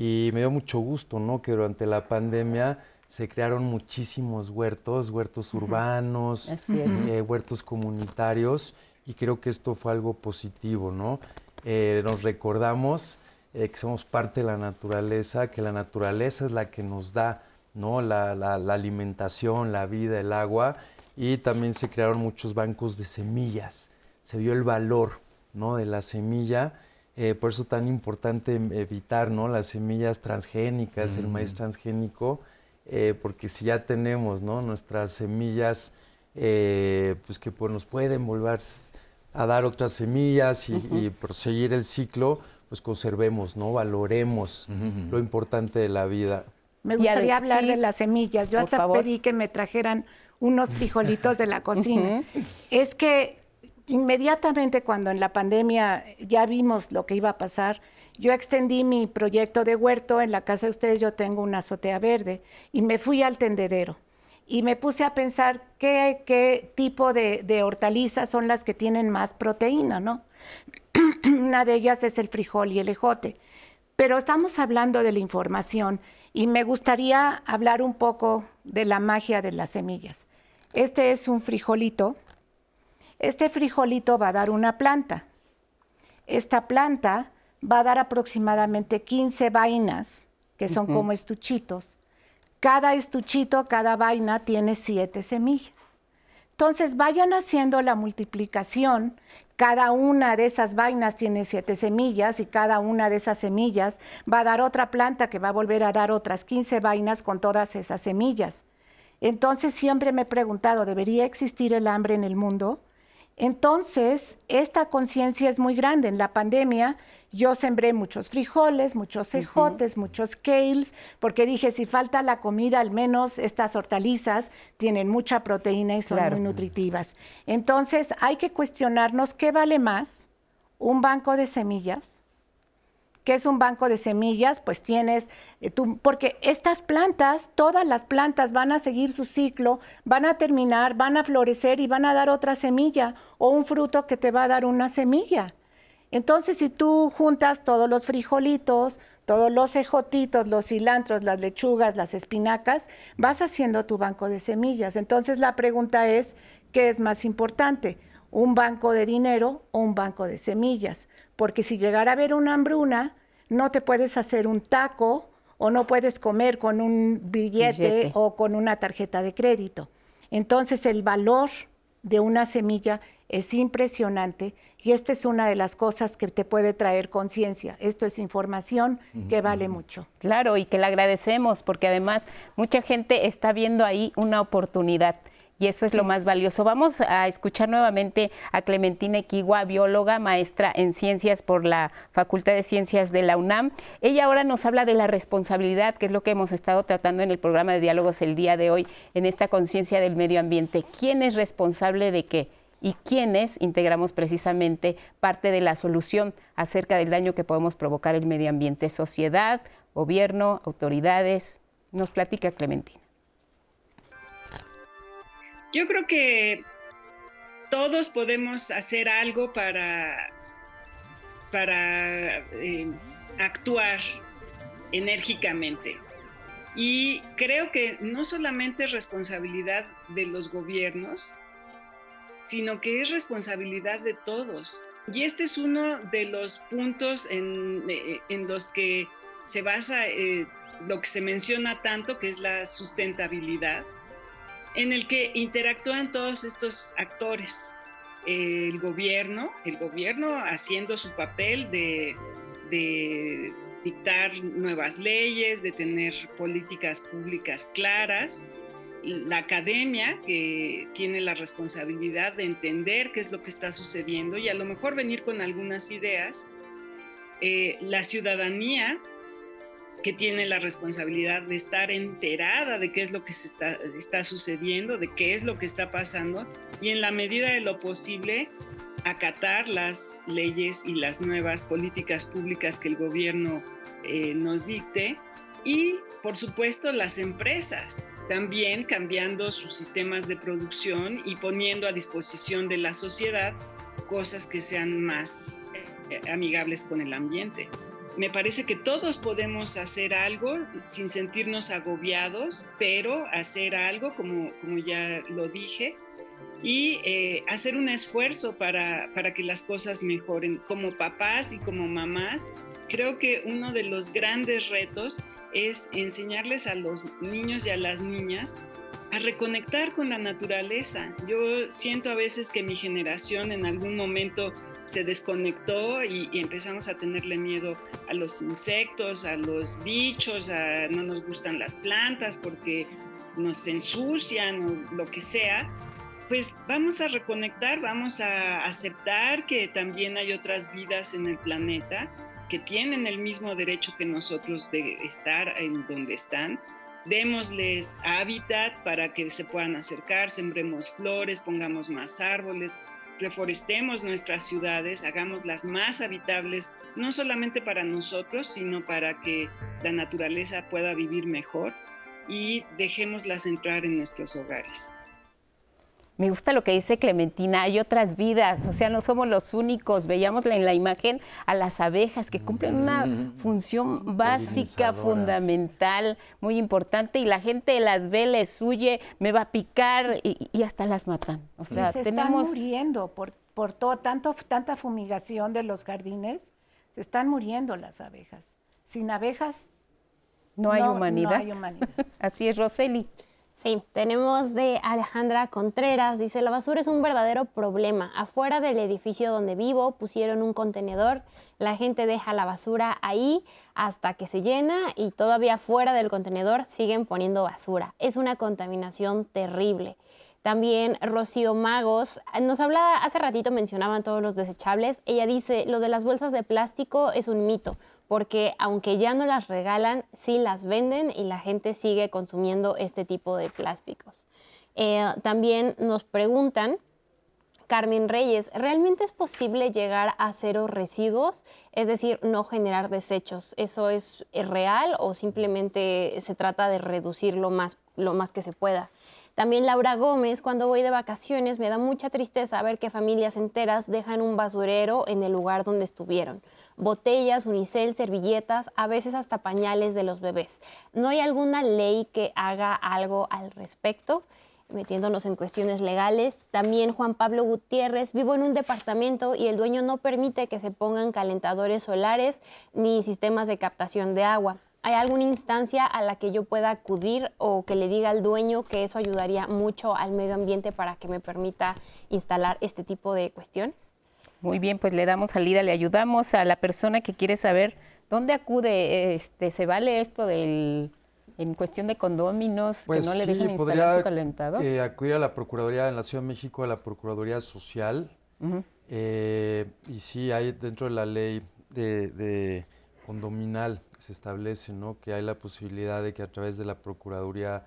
y me dio mucho gusto, ¿no? Que durante la pandemia se crearon muchísimos huertos, huertos urbanos, eh, huertos comunitarios, y creo que esto fue algo positivo, ¿no? Eh, nos recordamos eh, que somos parte de la naturaleza, que la naturaleza es la que nos da, ¿no? La, la, la alimentación, la vida, el agua, y también se crearon muchos bancos de semillas. Se vio el valor, ¿no? De la semilla eh, por eso tan importante evitar ¿no? las semillas transgénicas, el maíz transgénico, eh, porque si ya tenemos ¿no? nuestras semillas eh, pues que pues, nos pueden volver a dar otras semillas y, proseguir el ciclo, pues conservemos, ¿no? valoremos lo importante de la vida. Me gustaría hablar de las semillas. Yo hasta pedí que me trajeran unos frijolitos de la cocina. Es que inmediatamente cuando en la pandemia ya vimos lo que iba a pasar, yo extendí mi proyecto de huerto, en la casa de ustedes yo tengo una azotea verde, y me fui al tendedero y me puse a pensar qué, qué tipo de, de, hortalizas son las que tienen más proteína, ¿no? una de ellas es el frijol y el ejote. Pero estamos hablando de la información y me gustaría hablar un poco de la magia de las semillas. Este es un frijolito. Este frijolito va a dar una planta. Esta planta va a dar aproximadamente 15 vainas, que son como estuchitos. Cada estuchito, cada vaina tiene siete semillas. Entonces vayan haciendo la multiplicación. Cada una de esas vainas tiene siete semillas y cada una de esas semillas va a dar otra planta que va a volver a dar otras 15 vainas con todas esas semillas. Entonces siempre me he preguntado, ¿debería existir el hambre en el mundo? Entonces, esta conciencia es muy grande. En la pandemia yo sembré muchos frijoles, muchos cejotes, muchos kales, porque dije, si falta la comida, al menos estas hortalizas tienen mucha proteína y son muy nutritivas. Entonces, hay que cuestionarnos qué vale más, un banco de semillas ¿Qué es un banco de semillas? Pues tienes, eh, tú, porque estas plantas, todas las plantas van a seguir su ciclo, van a terminar, van a florecer y van a dar otra semilla o un fruto que te va a dar una semilla. Entonces, si tú juntas todos los frijolitos, todos los ejotitos, los cilantros, las lechugas, las espinacas, vas haciendo tu banco de semillas. Entonces, la pregunta es, ¿qué es más importante? ¿Un banco de dinero o un banco de semillas? Porque si llegara a haber una hambruna, no te puedes hacer un taco o no puedes comer con un billete, o con una tarjeta de crédito. Entonces el valor de una semilla es impresionante y esta es una de las cosas que te puede traer conciencia. Esto es información que vale mucho. Claro, y que le agradecemos porque además mucha gente está viendo ahí una oportunidad y eso es lo más valioso. Vamos a escuchar nuevamente a Clementina Equigua, bióloga, maestra en ciencias por la Facultad de Ciencias de la UNAM. Ella ahora nos habla de la responsabilidad, que es lo que hemos estado tratando en el programa de diálogos el día de hoy, en esta conciencia del medio ambiente. ¿Quién es responsable de qué? y quiénes integramos precisamente parte de la solución acerca del daño que podemos provocar el medio ambiente, sociedad, gobierno, autoridades. Nos platica Clementina. Yo creo que todos podemos hacer algo para, para eh, actuar enérgicamente. Y creo que no solamente es responsabilidad de los gobiernos, sino que es responsabilidad de todos. Y este es uno de los puntos en, eh, los que se basa eh, lo que se menciona tanto, que es la sustentabilidad en el que interactúan todos estos actores. El gobierno, el gobierno haciendo su papel de, dictar nuevas leyes, de tener políticas públicas claras, la academia que tiene la responsabilidad de entender qué es lo que está sucediendo y a lo mejor venir con algunas ideas, eh, la ciudadanía que tiene la responsabilidad de estar enterada de qué es lo que se está, sucediendo, de qué es lo que está pasando y en la medida de lo posible acatar las leyes y las nuevas políticas públicas que el gobierno eh, nos dicte y por supuesto las empresas también cambiando sus sistemas de producción y poniendo a disposición de la sociedad cosas que sean más eh, amigables con el ambiente me parece que todos podemos hacer algo sin sentirnos agobiados, pero hacer algo, como, como ya lo dije, y eh, hacer un esfuerzo para, para que las cosas mejoren. Como papás y como mamás, creo que uno de los grandes retos es enseñarles a los niños y a las niñas a reconectar con la naturaleza. Yo siento a veces que mi generación en algún momento se desconectó y, empezamos a tenerle miedo a los insectos, a los bichos, a no nos gustan las plantas porque nos ensucian o lo que sea, pues vamos a reconectar, vamos a aceptar que también hay otras vidas en el planeta que tienen el mismo derecho que nosotros de estar en donde están. Démosles hábitat para que se puedan acercar, sembremos flores, pongamos más árboles, reforestemos nuestras ciudades, hagámoslas más habitables, no solamente para nosotros, sino para que la naturaleza pueda vivir mejor y dejémoslas entrar en nuestros hogares. Me gusta lo que dice Clementina, hay otras vidas, o sea, no somos los únicos. Veíamos en la imagen a las abejas que cumplen una función básica, fundamental, muy importante, y la gente las ve, les huye, me va a picar y, hasta las matan. O sea, se están muriendo por, por todo, tanto, tanta fumigación de los jardines, se están muriendo las abejas. Sin abejas no hay humanidad. No hay humanidad. Así es, Roseli. Sí, tenemos de Alejandra Contreras, dice, la basura es un verdadero problema. Afuera del edificio donde vivo pusieron un contenedor, la gente deja la basura ahí hasta que se llena y todavía fuera del contenedor siguen poniendo basura. Es una contaminación terrible. También Rocío Magos nos habla, hace ratito mencionaban todos los desechables, ella dice, lo de las bolsas de plástico es un mito porque aunque ya no las regalan, sí las venden y la gente sigue consumiendo este tipo de plásticos. Eh, también nos preguntan, Carmen Reyes, ¿realmente es posible llegar a cero residuos? Es decir, no generar desechos. ¿Eso es real o simplemente se trata de reducirlo más, lo más que se pueda? También Laura Gómez, cuando voy de vacaciones me da mucha tristeza ver que familias enteras dejan un basurero en el lugar donde estuvieron. Botellas, unicel, servilletas, a veces hasta pañales de los bebés. ¿No hay alguna ley que haga algo al respecto? metiéndonos en cuestiones legales. También Juan Pablo Gutiérrez, vivo en un departamento y el dueño no permite que se pongan calentadores solares ni sistemas de captación de agua. ¿Hay alguna instancia a la que yo pueda acudir o que le diga al dueño que eso ayudaría mucho al medio ambiente para que me permita instalar este tipo de cuestiones? Muy bien, pues le damos salida, le ayudamos a la persona que quiere saber dónde acude, este, se vale esto del en cuestión de condóminos que pues no le dejan instalar su calentador. Eh, acudir a la Procuraduría en la Ciudad de México, a la Procuraduría Social. Eh, y sí, hay dentro de la ley de condominal se establece ¿no? que hay la posibilidad de que a través de la Procuraduría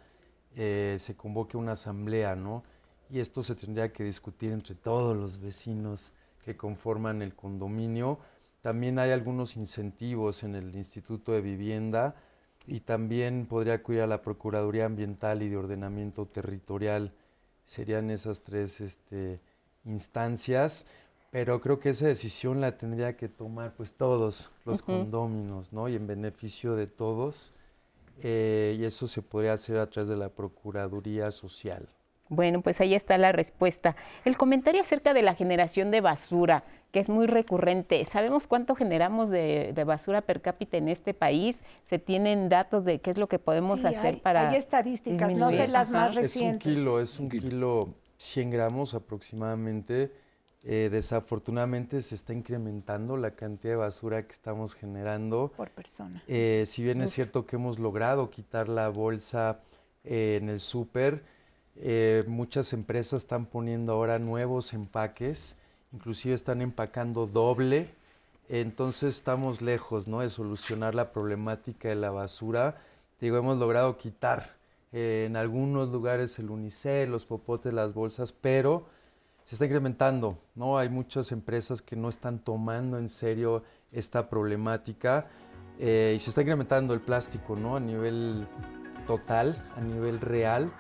eh, se convoque una asamblea, ¿no? Y esto se tendría que discutir entre todos los vecinos que conforman el condominio. También hay algunos incentivos en el Instituto de Vivienda y también podría acudir a la Procuraduría Ambiental y de Ordenamiento Territorial. Serían esas tres este, instancias. Pero creo que esa decisión la tendría que tomar pues todos los condóminos, ¿no? Y en beneficio de todos. Eh, y eso se podría hacer a través de la Procuraduría Social. Bueno, pues ahí está la respuesta. El comentario acerca de la generación de basura, que es muy recurrente. ¿Sabemos cuánto generamos de, basura per cápita en este país? ¿Se tienen datos de qué es lo que podemos hacer para Hay estadísticas, no sé las más recientes. Es un kilo, es un kilo 100 gramos aproximadamente eh, desafortunadamente se está incrementando la cantidad de basura que estamos generando. Por persona. Eh, si bien es cierto que hemos logrado quitar la bolsa eh, en el súper, muchas empresas están poniendo ahora nuevos empaques, inclusive están empacando doble. Entonces estamos lejos ¿no? de solucionar la problemática de la basura. Digo, hemos logrado quitar en algunos lugares el unicel, los popotes, las bolsas, pero se está incrementando, ¿no? Hay muchas empresas que no están tomando en serio esta problemática eh, y se está incrementando el plástico, ¿no? A nivel total, a nivel real.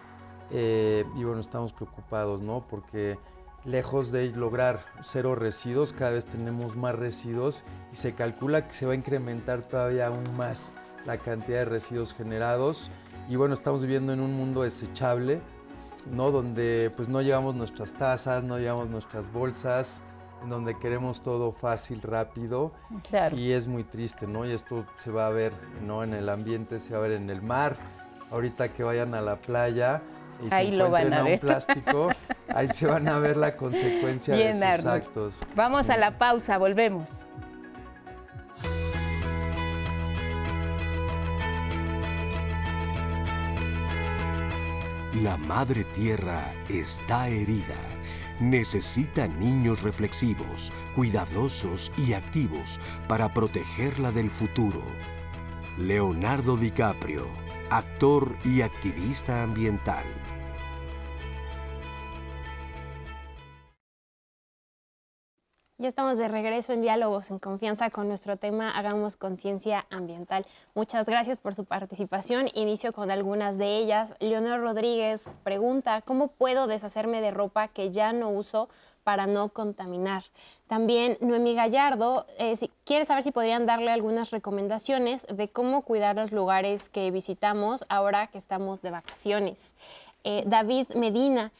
Eh, y bueno, estamos preocupados, ¿no? Porque lejos de lograr cero residuos, cada vez tenemos más residuos y se calcula que se va a incrementar todavía aún más la cantidad de residuos generados. Y bueno, estamos viviendo en un mundo desechable, ¿no? Donde pues no llevamos nuestras tazas, no llevamos nuestras bolsas, en donde queremos todo fácil, rápido. Y es muy triste, ¿no? Y esto se va a ver, ¿no? En el ambiente, se va a ver en el mar. Ahorita que vayan a la playa y se encuentren a, un plástico, ahí se van a ver la consecuencia de sus actos. Vamos a la pausa, volvemos. La madre tierra está herida. Necesita niños reflexivos, cuidadosos y activos para protegerla del futuro. Leonardo DiCaprio, actor y activista ambiental. Ya estamos de regreso en Diálogos en Confianza con nuestro tema Hagamos Conciencia Ambiental. Muchas gracias por su participación. Inicio con algunas de ellas. Leonor Rodríguez pregunta, ¿cómo puedo deshacerme de ropa que ya no uso para no contaminar? También Noemi Gallardo eh, quiere saber si podrían darle algunas recomendaciones de cómo cuidar los lugares que visitamos ahora que estamos de vacaciones. Eh, David Medina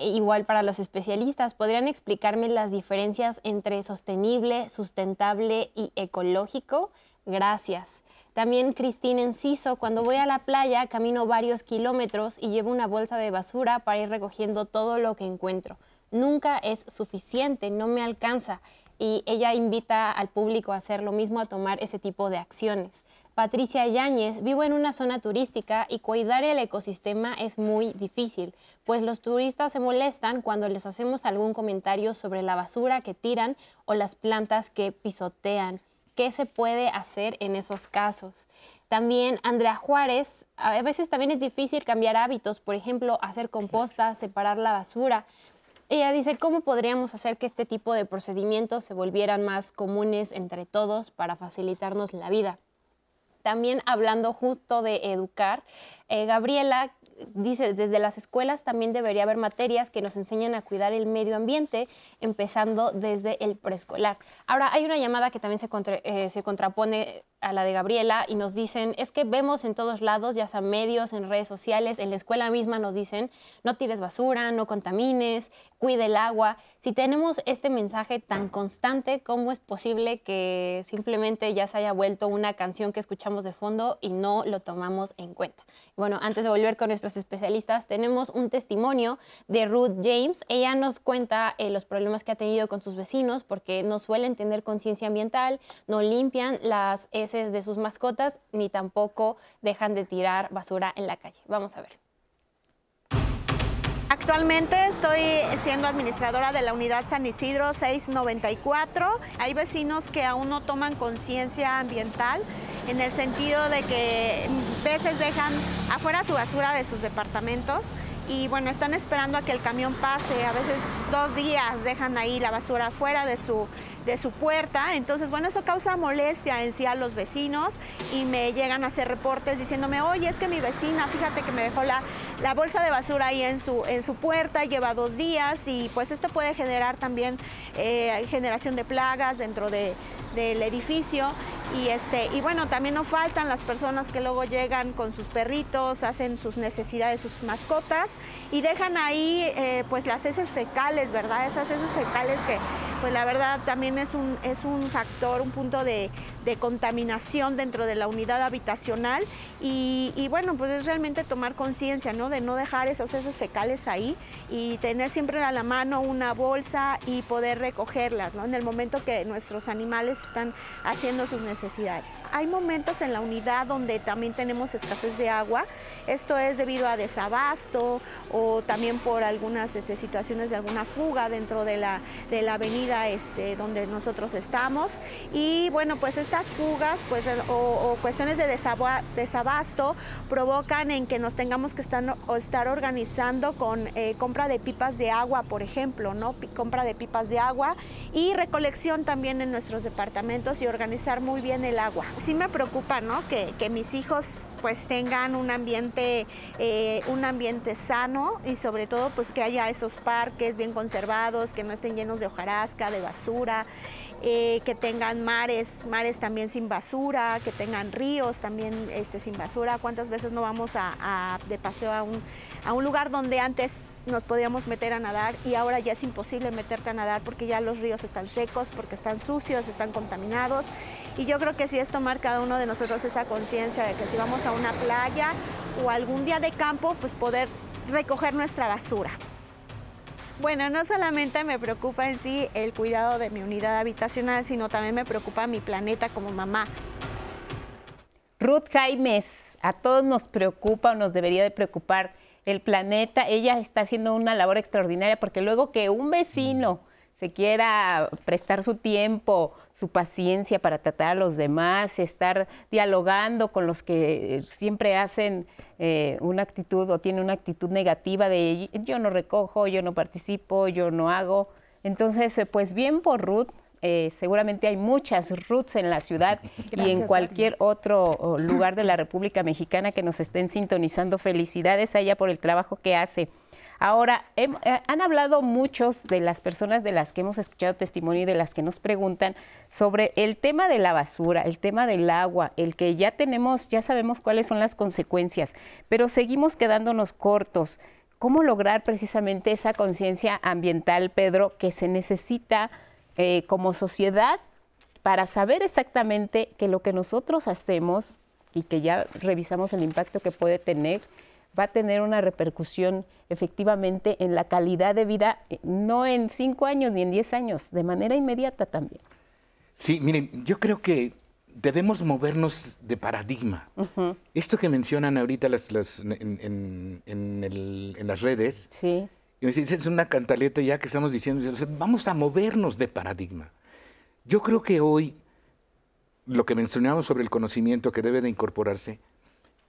igual para los especialistas, ¿podrían explicarme las diferencias entre sostenible, sustentable y ecológico? Gracias. También Cristina Enciso, cuando voy a la playa camino varios kilómetros y llevo una bolsa de basura para ir recogiendo todo lo que encuentro. Nunca es suficiente, no me alcanza. Y ella invita al público a hacer lo mismo, a tomar ese tipo de acciones. Patricia Yáñez, vivo en una zona turística y cuidar el ecosistema es muy difícil, pues los turistas se molestan cuando les hacemos algún comentario sobre la basura que tiran o las plantas que pisotean. ¿Qué se puede hacer en esos casos? También Andrea Juárez, a veces también es difícil cambiar hábitos, por ejemplo, hacer composta, separar la basura. Ella dice, ¿cómo podríamos hacer que este tipo de procedimientos se volvieran más comunes entre todos para facilitarnos la vida? También hablando justo de educar, eh, Gabriela dice, desde las escuelas también debería haber materias que nos enseñan a cuidar el medio ambiente, empezando desde el preescolar. Ahora, hay una llamada que también se, eh, se contrapone a la de Gabriela y nos dicen, es que vemos en todos lados, ya sea medios, en redes sociales, en la escuela misma nos dicen, no tires basura, no contamines, cuide el agua. Si tenemos este mensaje tan constante, ¿cómo es posible que simplemente ya se haya vuelto una canción que escuchamos de fondo y no lo tomamos en cuenta? Bueno, antes de volver con nuestros especialistas, tenemos un testimonio de Ruth James. Ella nos cuenta eh, los problemas que ha tenido con sus vecinos porque no suelen tener conciencia ambiental, no limpian las de sus mascotas ni tampoco dejan de tirar basura en la calle. Vamos a ver. Actualmente estoy siendo administradora de la unidad San Isidro 694. Hay vecinos que aún no toman conciencia ambiental en el sentido de que veces dejan afuera su basura de sus departamentos y bueno, están esperando a que el camión pase. A veces dos días dejan ahí la basura afuera de su de su puerta. Entonces, bueno, eso causa molestia en sí a los vecinos y me llegan a hacer reportes diciéndome, oye, es que mi vecina, fíjate que me dejó la, la bolsa de basura ahí en su, en su puerta, lleva dos días y pues esto puede generar también eh, generación de plagas dentro de, del edificio y este y bueno también no faltan las personas que luego llegan con sus perritos hacen sus necesidades sus mascotas y dejan ahí eh, pues las heces fecales verdad esas heces fecales que pues la verdad también es un es un factor un punto de, de contaminación dentro de la unidad habitacional y, y bueno pues es realmente tomar conciencia no de no dejar esas heces fecales ahí y tener siempre a la mano una bolsa y poder recogerlas ¿no? en el momento que nuestros animales están haciendo sus necesidades. Hay momentos en la unidad donde también tenemos escasez de agua. Esto es debido a desabasto o también por algunas este, situaciones de alguna fuga dentro de la, de la avenida este, donde nosotros estamos. Y bueno, pues estas fugas pues, o, cuestiones de desabasto provocan en que nos tengamos que estar, estar organizando con eh, compra de pipas de agua, por ejemplo, ¿no? compra de pipas de agua y recolección también en nuestros departamentos y organizar muy bien el agua. Sí me preocupa, ¿no? Que, que mis hijos pues tengan un ambiente, eh, un ambiente sano y sobre todo pues que haya esos parques bien conservados, que no estén llenos de hojarasca, de basura. Eh, que tengan mares, mares también sin basura, que tengan ríos también este, sin basura. ¿Cuántas veces no vamos a, de paseo a un, a un lugar donde antes nos podíamos meter a nadar y ahora ya es imposible meterte a nadar porque ya los ríos están secos, porque están sucios, están contaminados. Y yo creo que sí es tomar cada uno de nosotros esa conciencia de que si vamos a una playa o algún día de campo, pues poder recoger nuestra basura. Bueno, no solamente me preocupa en sí el cuidado de mi unidad habitacional, sino también me preocupa mi planeta como mamá. Ruth Jaimes, a todos nos preocupa o nos debería de preocupar el planeta. Ella está haciendo una labor extraordinaria porque luego que un vecino se quiera prestar su tiempo, su paciencia para tratar a los demás, estar dialogando con los que siempre hacen eh, una actitud o tienen una actitud negativa de yo no recojo, yo no participo, yo no hago. Entonces, eh, pues bien por Ruth, eh, seguramente hay muchas Ruths en la ciudad y en cualquier otro lugar de la República Mexicana que nos estén sintonizando. Felicidades a ella por el trabajo que hace. Ahora, eh, han hablado muchos de las personas de las que hemos escuchado testimonio y de las que nos preguntan sobre el tema de la basura, el tema del agua, el que ya tenemos, ya sabemos cuáles son las consecuencias, pero seguimos quedándonos cortos. ¿Cómo lograr precisamente esa conciencia ambiental, Pedro, que se necesita eh, como sociedad para saber exactamente que lo que nosotros hacemos y que ya revisamos el impacto que puede tener, va a tener una repercusión efectivamente en la calidad de vida, eh, no en cinco años ni en diez años, de manera inmediata también. Sí, miren, yo creo que debemos movernos de paradigma. Esto que mencionan ahorita las, en, las redes, sí. es una cantaleta ya que estamos diciendo, vamos a movernos de paradigma. Yo creo que hoy lo que mencionamos sobre el conocimiento que debe de incorporarse,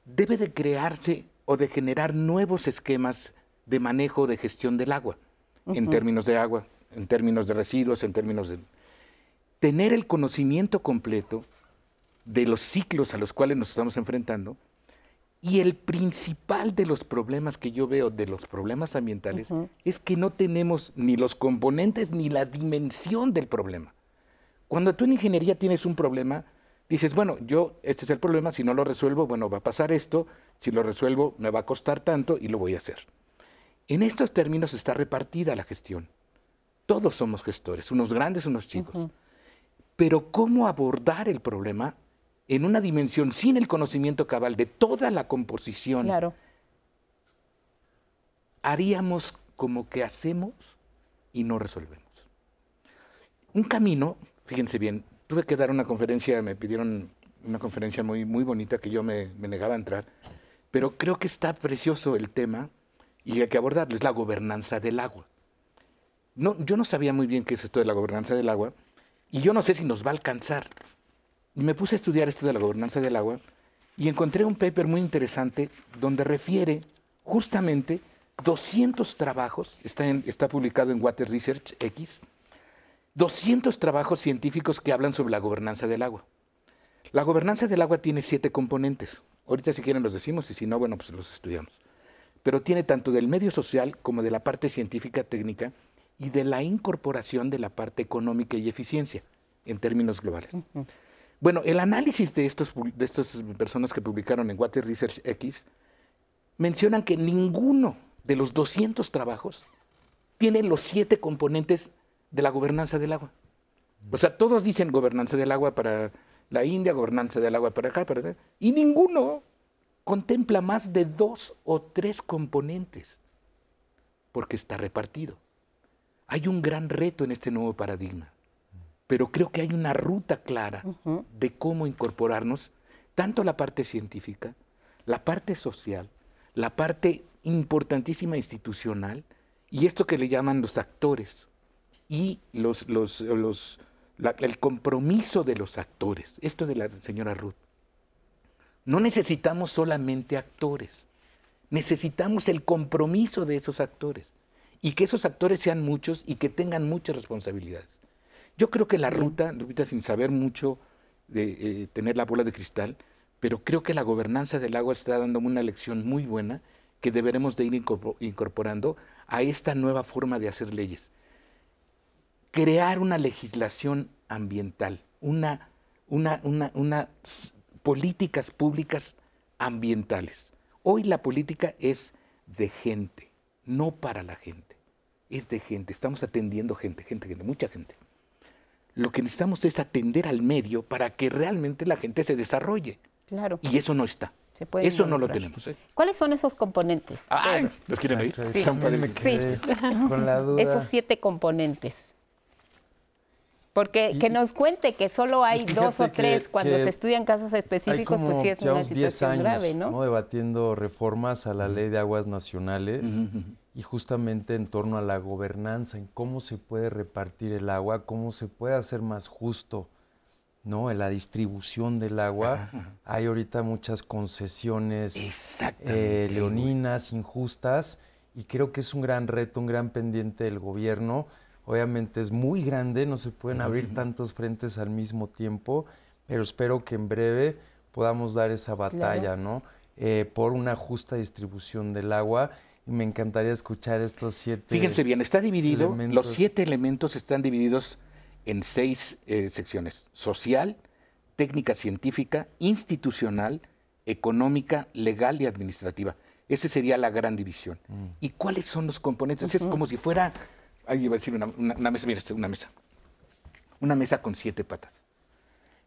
debe de crearse o de generar nuevos esquemas de manejo de gestión del agua, en términos de agua, en términos de residuos, en términos de... Tener el conocimiento completo de los ciclos a los cuales nos estamos enfrentando y el principal de los problemas que yo veo de los problemas ambientales es que no tenemos ni los componentes ni la dimensión del problema. Cuando tú en ingeniería tienes un problema, dices, bueno, yo, este es el problema, si no lo resuelvo, bueno, va a pasar esto, si lo resuelvo me va a costar tanto y lo voy a hacer. En estos términos está repartida la gestión. Todos somos gestores, unos grandes, unos chicos. Pero cómo abordar el problema en una dimensión sin el conocimiento cabal de toda la composición, claro. haríamos como que hacemos y no resolvemos. Un camino, fíjense bien, tuve que dar una conferencia, me pidieron una conferencia muy, muy bonita que yo me, negaba a entrar, pero creo que está precioso el tema y hay que abordarlo, es la gobernanza del agua. No, yo no sabía muy bien qué es esto de la gobernanza del agua y yo no sé si nos va a alcanzar. Y me puse a estudiar esto de la gobernanza del agua y encontré un paper muy interesante donde refiere justamente 200 trabajos, está, está publicado en Water Research X, 200 trabajos científicos que hablan sobre la gobernanza del agua. La gobernanza del agua tiene siete componentes. Ahorita si quieren los decimos y si no, bueno, pues los estudiamos. Pero tiene tanto del medio social como de la parte científica técnica y de la incorporación de la parte económica y eficiencia en términos globales. Bueno, el análisis de, estos, de estas personas que publicaron en Water Research X mencionan que ninguno de los 200 trabajos tiene los siete componentes de la gobernanza del agua. O sea, todos dicen gobernanza del agua para la India, gobernanza del agua para acá, para acá, y ninguno contempla más de dos o tres componentes, porque está repartido. Hay un gran reto en este nuevo paradigma, pero creo que hay una ruta clara de cómo incorporarnos tanto la parte científica, la parte social, la parte importantísima institucional y esto que le llaman los actores y los, los, los el compromiso de los actores. Esto de la señora Ruth. No necesitamos solamente actores, necesitamos el compromiso de esos actores y que esos actores sean muchos y que tengan muchas responsabilidades. Yo creo que la ruta, Lupita, sin saber mucho de eh, tener la bola de cristal, pero creo que la gobernanza del agua está dándome una lección muy buena que deberemos de ir incorporando a esta nueva forma de hacer leyes crear una legislación ambiental, una, una, políticas públicas ambientales. Hoy la política es de gente, no para la gente, es de gente. Estamos atendiendo gente, gente, gente, mucha gente. Lo que necesitamos es atender al medio para que realmente la gente se desarrolle. Claro. Y eso no está. Eso no lo tenemos. ¿eh? ¿Cuáles son esos componentes? ¿Los quieren oír? Sí. Con la duda. Esos siete componentes. Porque que nos cuente que solo hay dos o tres cuando se estudian casos específicos, pues sí es una situación grave, ¿no? Debatiendo reformas a la ley de aguas nacionales y justamente en torno a la gobernanza, en cómo se puede repartir el agua, cómo se puede hacer más justo, ¿no? En la distribución del agua. Hay ahorita muchas concesiones eh, leoninas, injustas, y creo que es un gran reto, un gran pendiente del gobierno Obviamente es muy grande, no se pueden abrir tantos frentes al mismo tiempo, pero espero que en breve podamos dar esa batalla, ¿no? Eh, por una justa distribución del agua. Y me encantaría escuchar estos siete. Fíjense bien, está dividido, los siete elementos están divididos en seis eh, secciones: social, técnica científica, institucional, económica, legal y administrativa. Esa sería la gran división. Mm. ¿Y cuáles son los componentes? Es como si fuera, ahí iba a decir una, mesa, mira, una mesa. Una mesa con siete patas.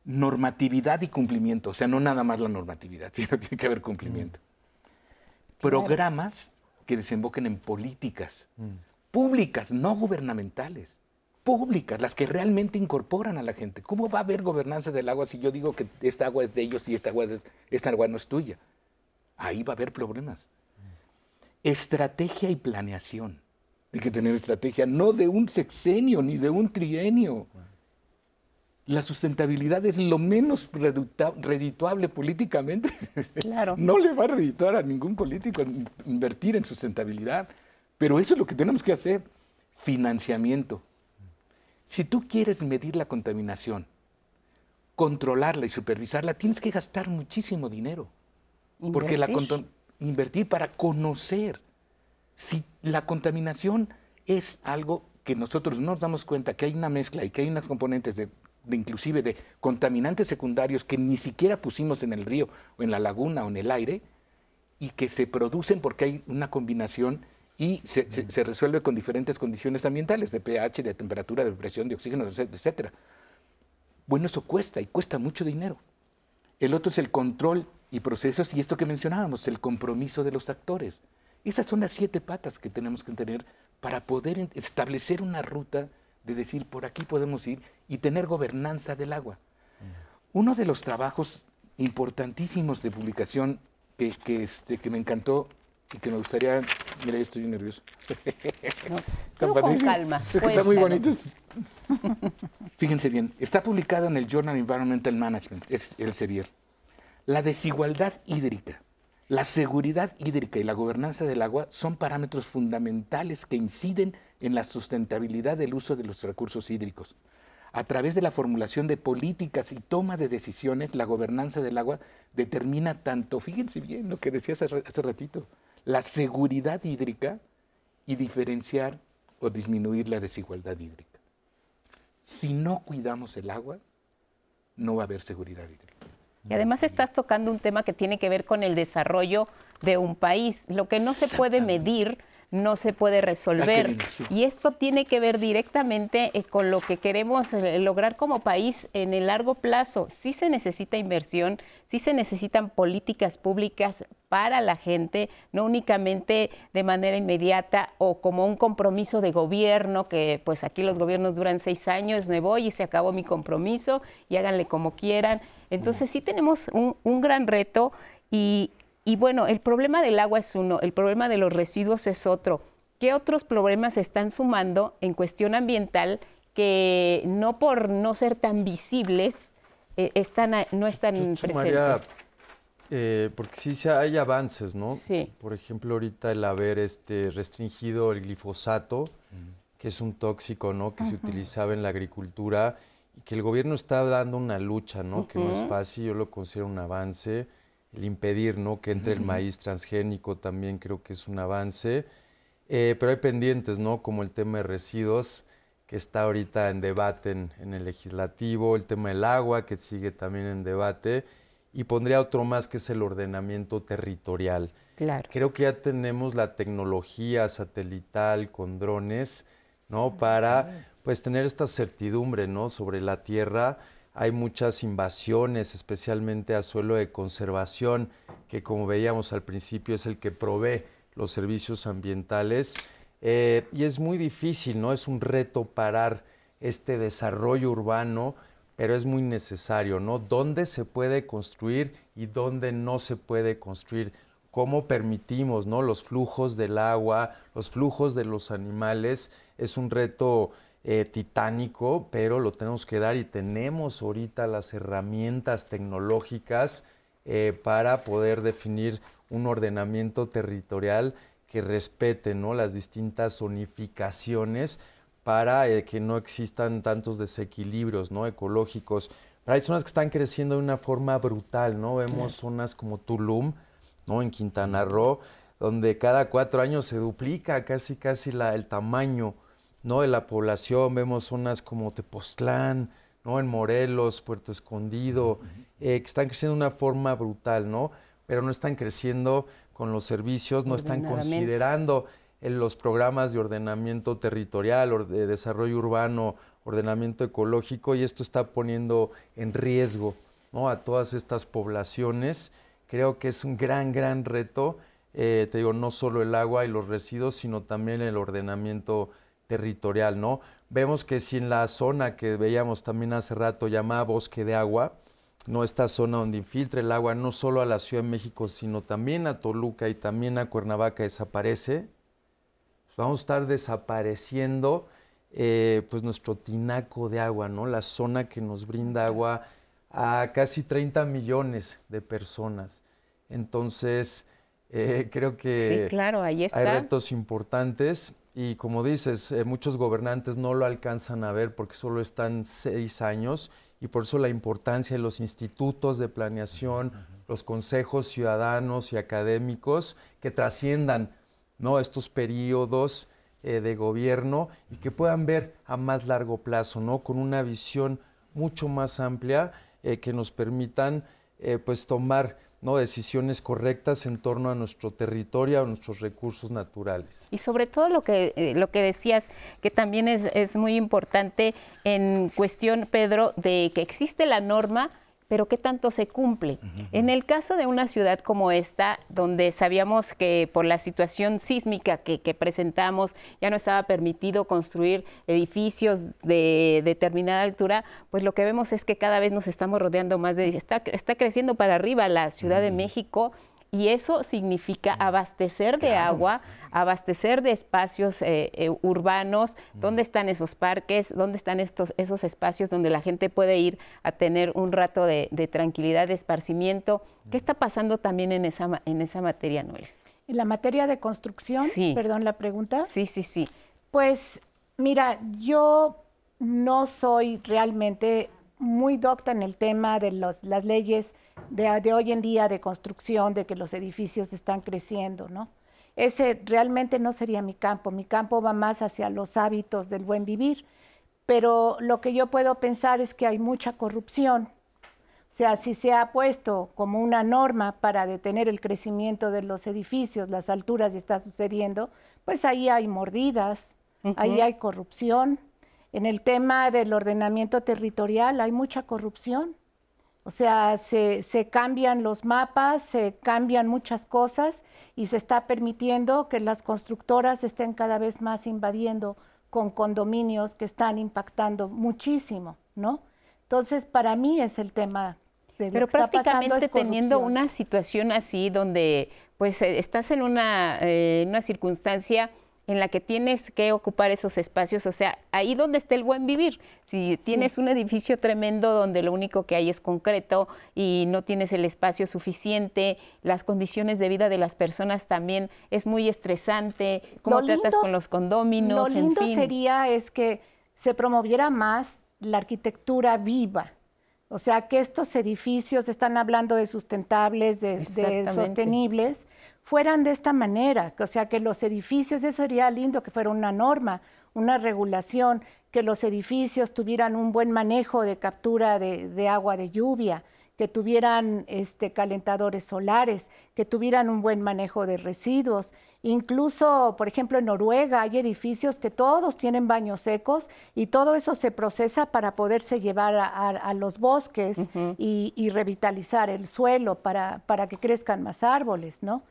Normatividad y cumplimiento, o sea, no nada más la normatividad, sino tiene que haber cumplimiento. Mm. Programas que desemboquen en políticas mm. públicas, no gubernamentales públicas, las que realmente incorporan a la gente. ¿Cómo va a haber gobernanza del agua si yo digo que esta agua es de ellos y esta agua, esta agua no es tuya? Ahí va a haber problemas. Estrategia y planeación. Hay que tener estrategia, no de un sexenio ni de un trienio. La sustentabilidad es lo menos redituable políticamente. Claro. no le va a redituar a ningún político invertir en sustentabilidad. Pero eso es lo que tenemos que hacer. Financiamiento. Si tú quieres medir la contaminación, controlarla y supervisarla, tienes que gastar muchísimo dinero. Porque la invertir para conocer si la contaminación es algo que nosotros no nos damos cuenta que hay una mezcla y que hay unas componentes de, inclusive de contaminantes secundarios que ni siquiera pusimos en el río o en la laguna o en el aire y que se producen porque hay una combinación y se, resuelve con diferentes condiciones ambientales, de pH, de temperatura, de presión, de oxígeno, etc. Bueno, eso cuesta y cuesta mucho dinero. El otro es el control y procesos y esto que mencionábamos, el compromiso de los actores. Esas son las siete patas que tenemos que tener para poder establecer una ruta de decir por aquí podemos ir y tener gobernanza del agua. Uno de los trabajos importantísimos de publicación que, que, este, que me encantó y que me gustaría. Mira, estoy nervioso. No, con calma. está muy bonito. Fíjense bien, está publicado en el Journal Environmental Management, es el CEBIER. La desigualdad hídrica, la seguridad hídrica y la gobernanza del agua son parámetros fundamentales que inciden en la sustentabilidad del uso de los recursos hídricos. A través de la formulación de políticas y toma de decisiones, la gobernanza del agua determina tanto, fíjense bien lo que decía hace, hace ratito, la seguridad hídrica y diferenciar o disminuir la desigualdad hídrica. Si no cuidamos el agua, no va a haber seguridad hídrica. Y además estás tocando un tema que tiene que ver con el desarrollo de un país. Lo que no se puede medir no se puede resolver. Y esto tiene que ver directamente eh, con lo que queremos eh, lograr como país en el largo plazo. Sí se necesita inversión, sí se necesitan políticas públicas para la gente, no únicamente de manera inmediata o como un compromiso de gobierno, que pues aquí los gobiernos duran seis años, me voy y se acabó mi compromiso y háganle como quieran. Entonces sí tenemos un, un gran reto y y bueno, el problema del agua es uno, el problema de los residuos es otro. ¿Qué otros problemas se están sumando en cuestión ambiental que no por no ser tan visibles eh, están no están presentes? Eh, porque sí hay avances, ¿no? Sí. Por ejemplo, ahorita el haber este, restringido el glifosato, que es un tóxico, ¿no? Que se utilizaba en la agricultura y que el gobierno está dando una lucha, ¿no? Que no es fácil, yo lo considero un avance el impedir ¿no? que entre el maíz transgénico también creo que es un avance. Eh, pero hay pendientes, ¿no? Como el tema de residuos, que está ahorita en debate en, el legislativo, el tema del agua, que sigue también en debate, y pondría otro más que es el ordenamiento territorial. Claro. Creo que ya tenemos la tecnología satelital con drones, ¿no? Para pues tener esta certidumbre, ¿no? Sobre la tierra hay muchas invasiones, especialmente a suelo de conservación, que como veíamos al principio es el que provee los servicios ambientales. Eh, y es muy difícil, ¿no? Es un reto parar este desarrollo urbano, pero es muy necesario, ¿no? ¿Dónde se puede construir y dónde no se puede construir? ¿Cómo permitimos, ¿no? Los flujos del agua, los flujos de los animales. Es un reto eh, titánico, pero lo tenemos que dar y tenemos ahorita las herramientas tecnológicas eh, para poder definir un ordenamiento territorial que respete ¿no? las distintas zonificaciones para eh, que no existan tantos desequilibrios ¿no? ecológicos. Pero hay zonas que están creciendo de una forma brutal, ¿no? Vemos zonas como Tulum, ¿no? En Quintana Roo, donde cada cuatro años se duplica casi casi la, el tamaño ¿no? de la población. Vemos zonas como Tepoztlán, ¿no? en Morelos, Puerto Escondido, eh, que están creciendo de una forma brutal, ¿no? pero no están creciendo con los servicios, no están considerando en los programas de ordenamiento territorial, de desarrollo urbano, ordenamiento ecológico, y esto está poniendo en riesgo ¿no? a todas estas poblaciones. Creo que es un gran, gran reto, eh, te digo, no solo el agua y los residuos, sino también el ordenamiento territorial, ¿no? Vemos que si en la zona que veíamos también hace rato llamada bosque de agua, no esta zona donde infiltra el agua no solo a la Ciudad de México, sino también a Toluca y también a Cuernavaca desaparece, pues vamos a estar desapareciendo eh, pues nuestro tinaco de agua, ¿no? La zona que nos brinda agua a casi 30 millones de personas. Entonces, eh, creo que claro, ahí hay retos importantes y como dices, eh, muchos gobernantes no lo alcanzan a ver porque solo están seis años y por eso la importancia de los institutos de planeación, los consejos ciudadanos y académicos que trasciendan ¿no? estos periodos eh, de gobierno y que puedan ver a más largo plazo, ¿no? con una visión mucho más amplia eh, que nos permitan pues tomar ¿no? decisiones correctas en torno a nuestro territorio, a nuestros recursos naturales. Y sobre todo lo que, eh, lo que decías, que también es, es muy importante en cuestión, Pedro, de que existe la norma, pero qué tanto se cumple. En el caso de una ciudad como esta, donde sabíamos que por la situación sísmica que, presentamos ya no estaba permitido construir edificios de determinada altura, pues lo que vemos es que cada vez nos estamos rodeando más de... Está, está creciendo para arriba la Ciudad de México y eso significa abastecer de agua, abastecer de espacios eh, eh, urbanos. ¿Dónde están esos parques? ¿Dónde están estos, esos espacios donde la gente puede ir a tener un rato de, tranquilidad, de esparcimiento? ¿Qué está pasando también en esa, en esa materia, Noel? En la materia de construcción, perdón la pregunta. Sí, sí, sí. Pues mira, yo no soy realmente muy docta en el tema de los, las leyes de, hoy en día de construcción, de que los edificios están creciendo, ¿no? Ese realmente no sería mi campo. Mi campo va más hacia los hábitos del buen vivir. Pero lo que yo puedo pensar es que hay mucha corrupción. O sea, si se ha puesto como una norma para detener el crecimiento de los edificios, las alturas y está sucediendo, pues ahí hay mordidas, ahí hay corrupción. En el tema del ordenamiento territorial hay mucha corrupción. O sea, se, cambian los mapas, se cambian muchas cosas y se está permitiendo que las constructoras estén cada vez más invadiendo con condominios que están impactando muchísimo, ¿no? Entonces, para mí es el tema de Pero lo que prácticamente está pasando teniendo una situación así donde pues eh, estás en una, eh, una circunstancia en la que tienes que ocupar esos espacios, o sea, ahí donde está el buen vivir. Si tienes un edificio tremendo donde lo único que hay es concreto y no tienes el espacio suficiente, las condiciones de vida de las personas también es muy estresante, cómo tratas con los condóminos, Lo lindo sería es que se promoviera más la arquitectura viva. O sea, que estos edificios están hablando de sustentables, de sostenibles, fueran de esta manera, o sea, que los edificios, eso sería lindo que fuera una norma, una regulación, que los edificios tuvieran un buen manejo de captura de, agua de lluvia, que tuvieran este, calentadores solares, que tuvieran un buen manejo de residuos. Incluso, por ejemplo, en Noruega hay edificios que todos tienen baños secos y todo eso se procesa para poderse llevar a, los bosques y, y, revitalizar el suelo para, para que crezcan más árboles, ¿no?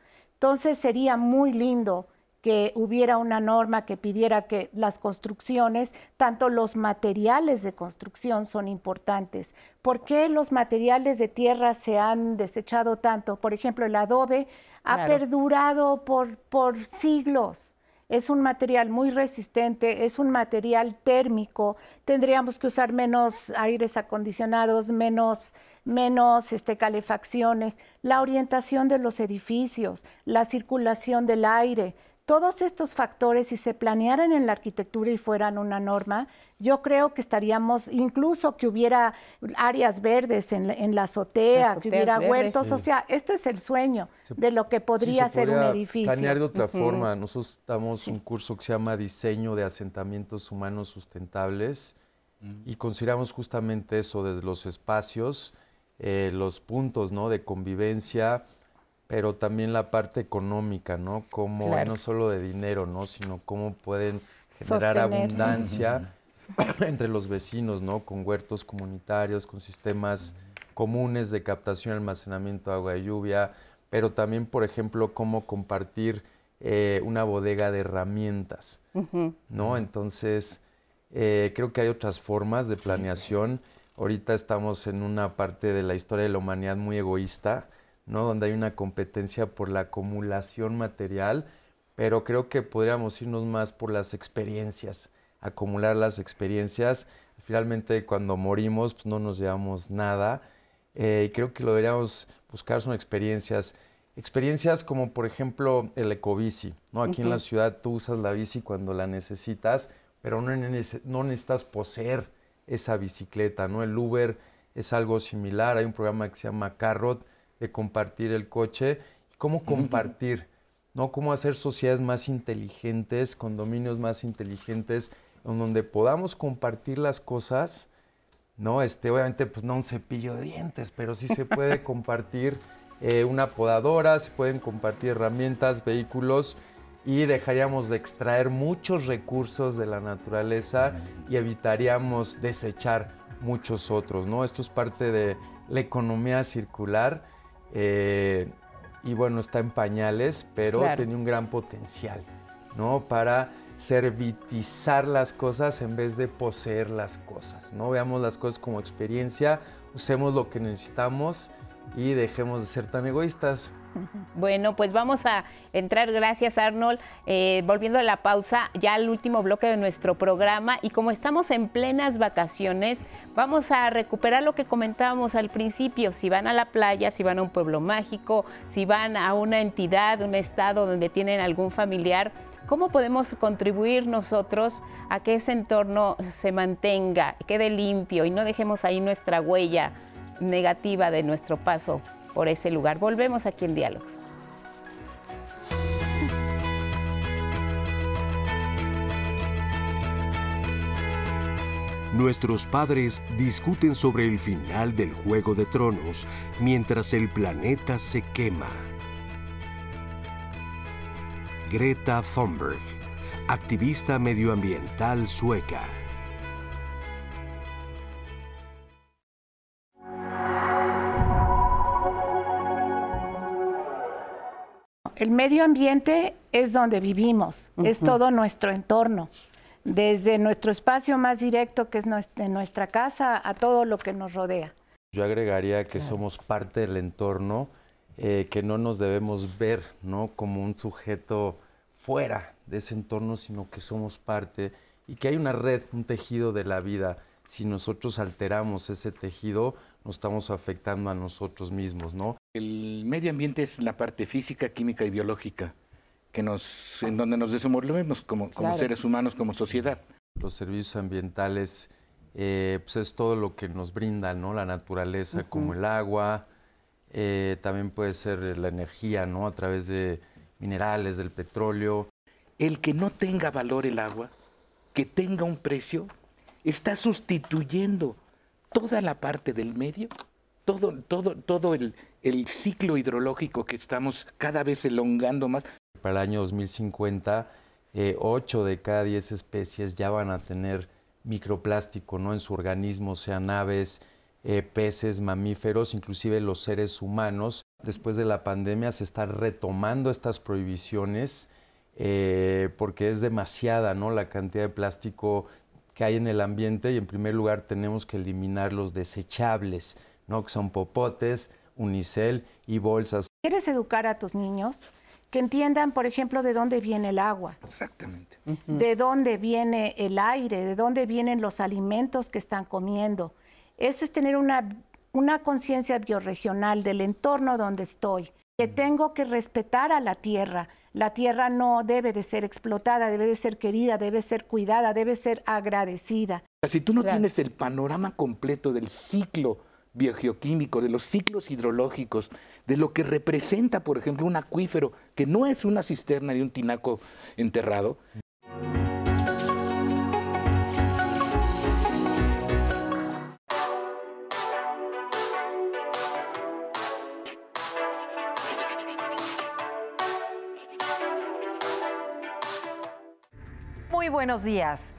Entonces sería muy lindo que hubiera una norma que pidiera que las construcciones, tanto los materiales de construcción son importantes. ¿Por qué los materiales de tierra se han desechado tanto? Por ejemplo, el adobe ha perdurado por, por siglos. Es un material muy resistente, es un material térmico. Tendríamos que usar menos aires acondicionados, menos menos este, calefacciones, la orientación de los edificios, la circulación del aire, todos estos factores, si se planearan en la arquitectura y fueran una norma, yo creo que estaríamos, incluso que hubiera áreas verdes en la, azotea, que hubiera huertos, o sea, esto es el sueño de lo que podría ser un edificio. Planear de otra forma, nosotros damos un curso que se llama Diseño de Asentamientos Humanos Sustentables y consideramos justamente eso, desde los espacios, eh, los puntos ¿no? de convivencia, pero también la parte económica, ¿no? Como no solo de dinero, ¿no? Sino cómo pueden generar abundancia entre los vecinos, ¿no? Con huertos comunitarios, con sistemas comunes de captación y almacenamiento de agua de lluvia, pero también, por ejemplo, cómo compartir eh, una bodega de herramientas, ¿no? Entonces, eh, creo que hay otras formas de planeación. Ahorita estamos en una parte de la historia de la humanidad muy egoísta, ¿no? Donde hay una competencia por la acumulación material, pero creo que podríamos irnos más por las experiencias, acumular las experiencias. Finalmente, cuando morimos, pues no nos llevamos nada. Eh, creo que lo deberíamos buscar son experiencias. Experiencias como, por ejemplo, el ecobici. ¿no? Aquí en la ciudad tú usas la bici cuando la necesitas, pero no, no necesitas poseer esa bicicleta. ¿no? El Uber es algo similar. Hay un programa que se llama Carrot, de compartir el coche, cómo compartir, ¿no? Cómo hacer sociedades más inteligentes, condominios más inteligentes, en donde podamos compartir las cosas, ¿no? Este, obviamente, pues no un cepillo de dientes, pero sí se puede compartir eh, una podadora, se pueden compartir herramientas, vehículos y dejaríamos de extraer muchos recursos de la naturaleza y evitaríamos desechar muchos otros, ¿no? Esto es parte de la economía circular eh, y bueno, está en pañales, pero tiene un gran potencial, ¿no? Para servitizar las cosas en vez de poseer las cosas, ¿no? Veamos las cosas como experiencia, usemos lo que necesitamos y dejemos de ser tan egoístas. Bueno, pues vamos a entrar, gracias Arnold, eh, volviendo a la pausa, ya al último bloque de nuestro programa. Y como estamos en plenas vacaciones, vamos a recuperar lo que comentábamos al principio, si van a la playa, si van a un pueblo mágico, si van a una entidad, un estado donde tienen algún familiar, ¿cómo podemos contribuir nosotros a que ese entorno se mantenga, quede limpio y no dejemos ahí nuestra huella negativa de nuestro paso por ese lugar. Volvemos aquí en Diálogos. Nuestros padres discuten sobre el final del Juego de Tronos mientras el planeta se quema. Greta Thunberg, activista medioambiental sueca. El medio ambiente es donde vivimos, es todo nuestro entorno, desde nuestro espacio más directo, que es nuestra casa, a todo lo que nos rodea. Yo agregaría que somos parte del entorno, eh, que no nos debemos ver ¿no? como un sujeto fuera de ese entorno, sino que somos parte y que hay una red, un tejido de la vida. Si nosotros alteramos ese tejido, nos estamos afectando a nosotros mismos, ¿no? El medio ambiente es la parte física, química y biológica que nos, en donde nos desenvolvemos como, como seres humanos, como sociedad. Los servicios ambientales, eh, pues es todo lo que nos brinda, ¿no? La naturaleza, como el agua, eh, también puede ser la energía, ¿no? A través de minerales, del petróleo. El que no tenga valor el agua, que tenga un precio, está sustituyendo toda la parte del medio, todo, todo, todo el, ciclo hidrológico que estamos cada vez elongando más. Para el año 2050, eh, 8 de cada 10 especies ya van a tener microplástico ¿no? en su organismo, sean aves, eh, peces, mamíferos, inclusive los seres humanos. Después de la pandemia se están retomando estas prohibiciones eh, porque es demasiada ¿no? la cantidad de plástico que hay en el ambiente y en primer lugar tenemos que eliminar los desechables, ¿no? que son popotes, unicel y bolsas. ¿Quieres educar a tus niños? Que entiendan, por ejemplo, de dónde viene el agua. Exactamente. De dónde viene el aire, de dónde vienen los alimentos que están comiendo. Eso es tener una, una conciencia biorregional del entorno donde estoy. Que tengo que respetar a la tierra, La tierra no debe de ser explotada, debe de ser querida, debe ser cuidada, debe ser agradecida. Si tú no tienes el panorama completo del ciclo biogeoquímico, de los ciclos hidrológicos, de lo que representa, por ejemplo, un acuífero, que no es una cisterna de un tinaco enterrado, buenos días.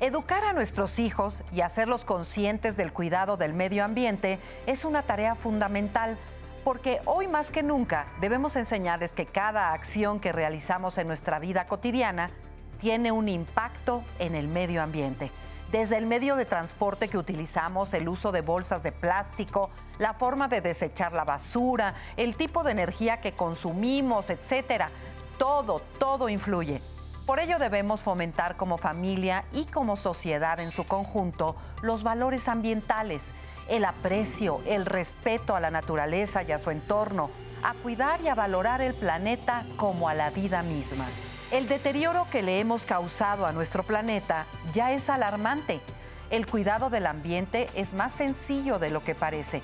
Educar a nuestros hijos y hacerlos conscientes del cuidado del medio ambiente es una tarea fundamental porque hoy más que nunca debemos enseñarles que cada acción que realizamos en nuestra vida cotidiana tiene un impacto en el medio ambiente. Desde el medio de transporte que utilizamos, el uso de bolsas de plástico, la forma de desechar la basura, el tipo de energía que consumimos, etcétera. Todo, todo influye. Por ello debemos fomentar como familia y como sociedad en su conjunto los valores ambientales, el aprecio, el respeto a la naturaleza y a su entorno, a cuidar y a valorar el planeta como a la vida misma. El deterioro que le hemos causado a nuestro planeta ya es alarmante. El cuidado del ambiente es más sencillo de lo que parece.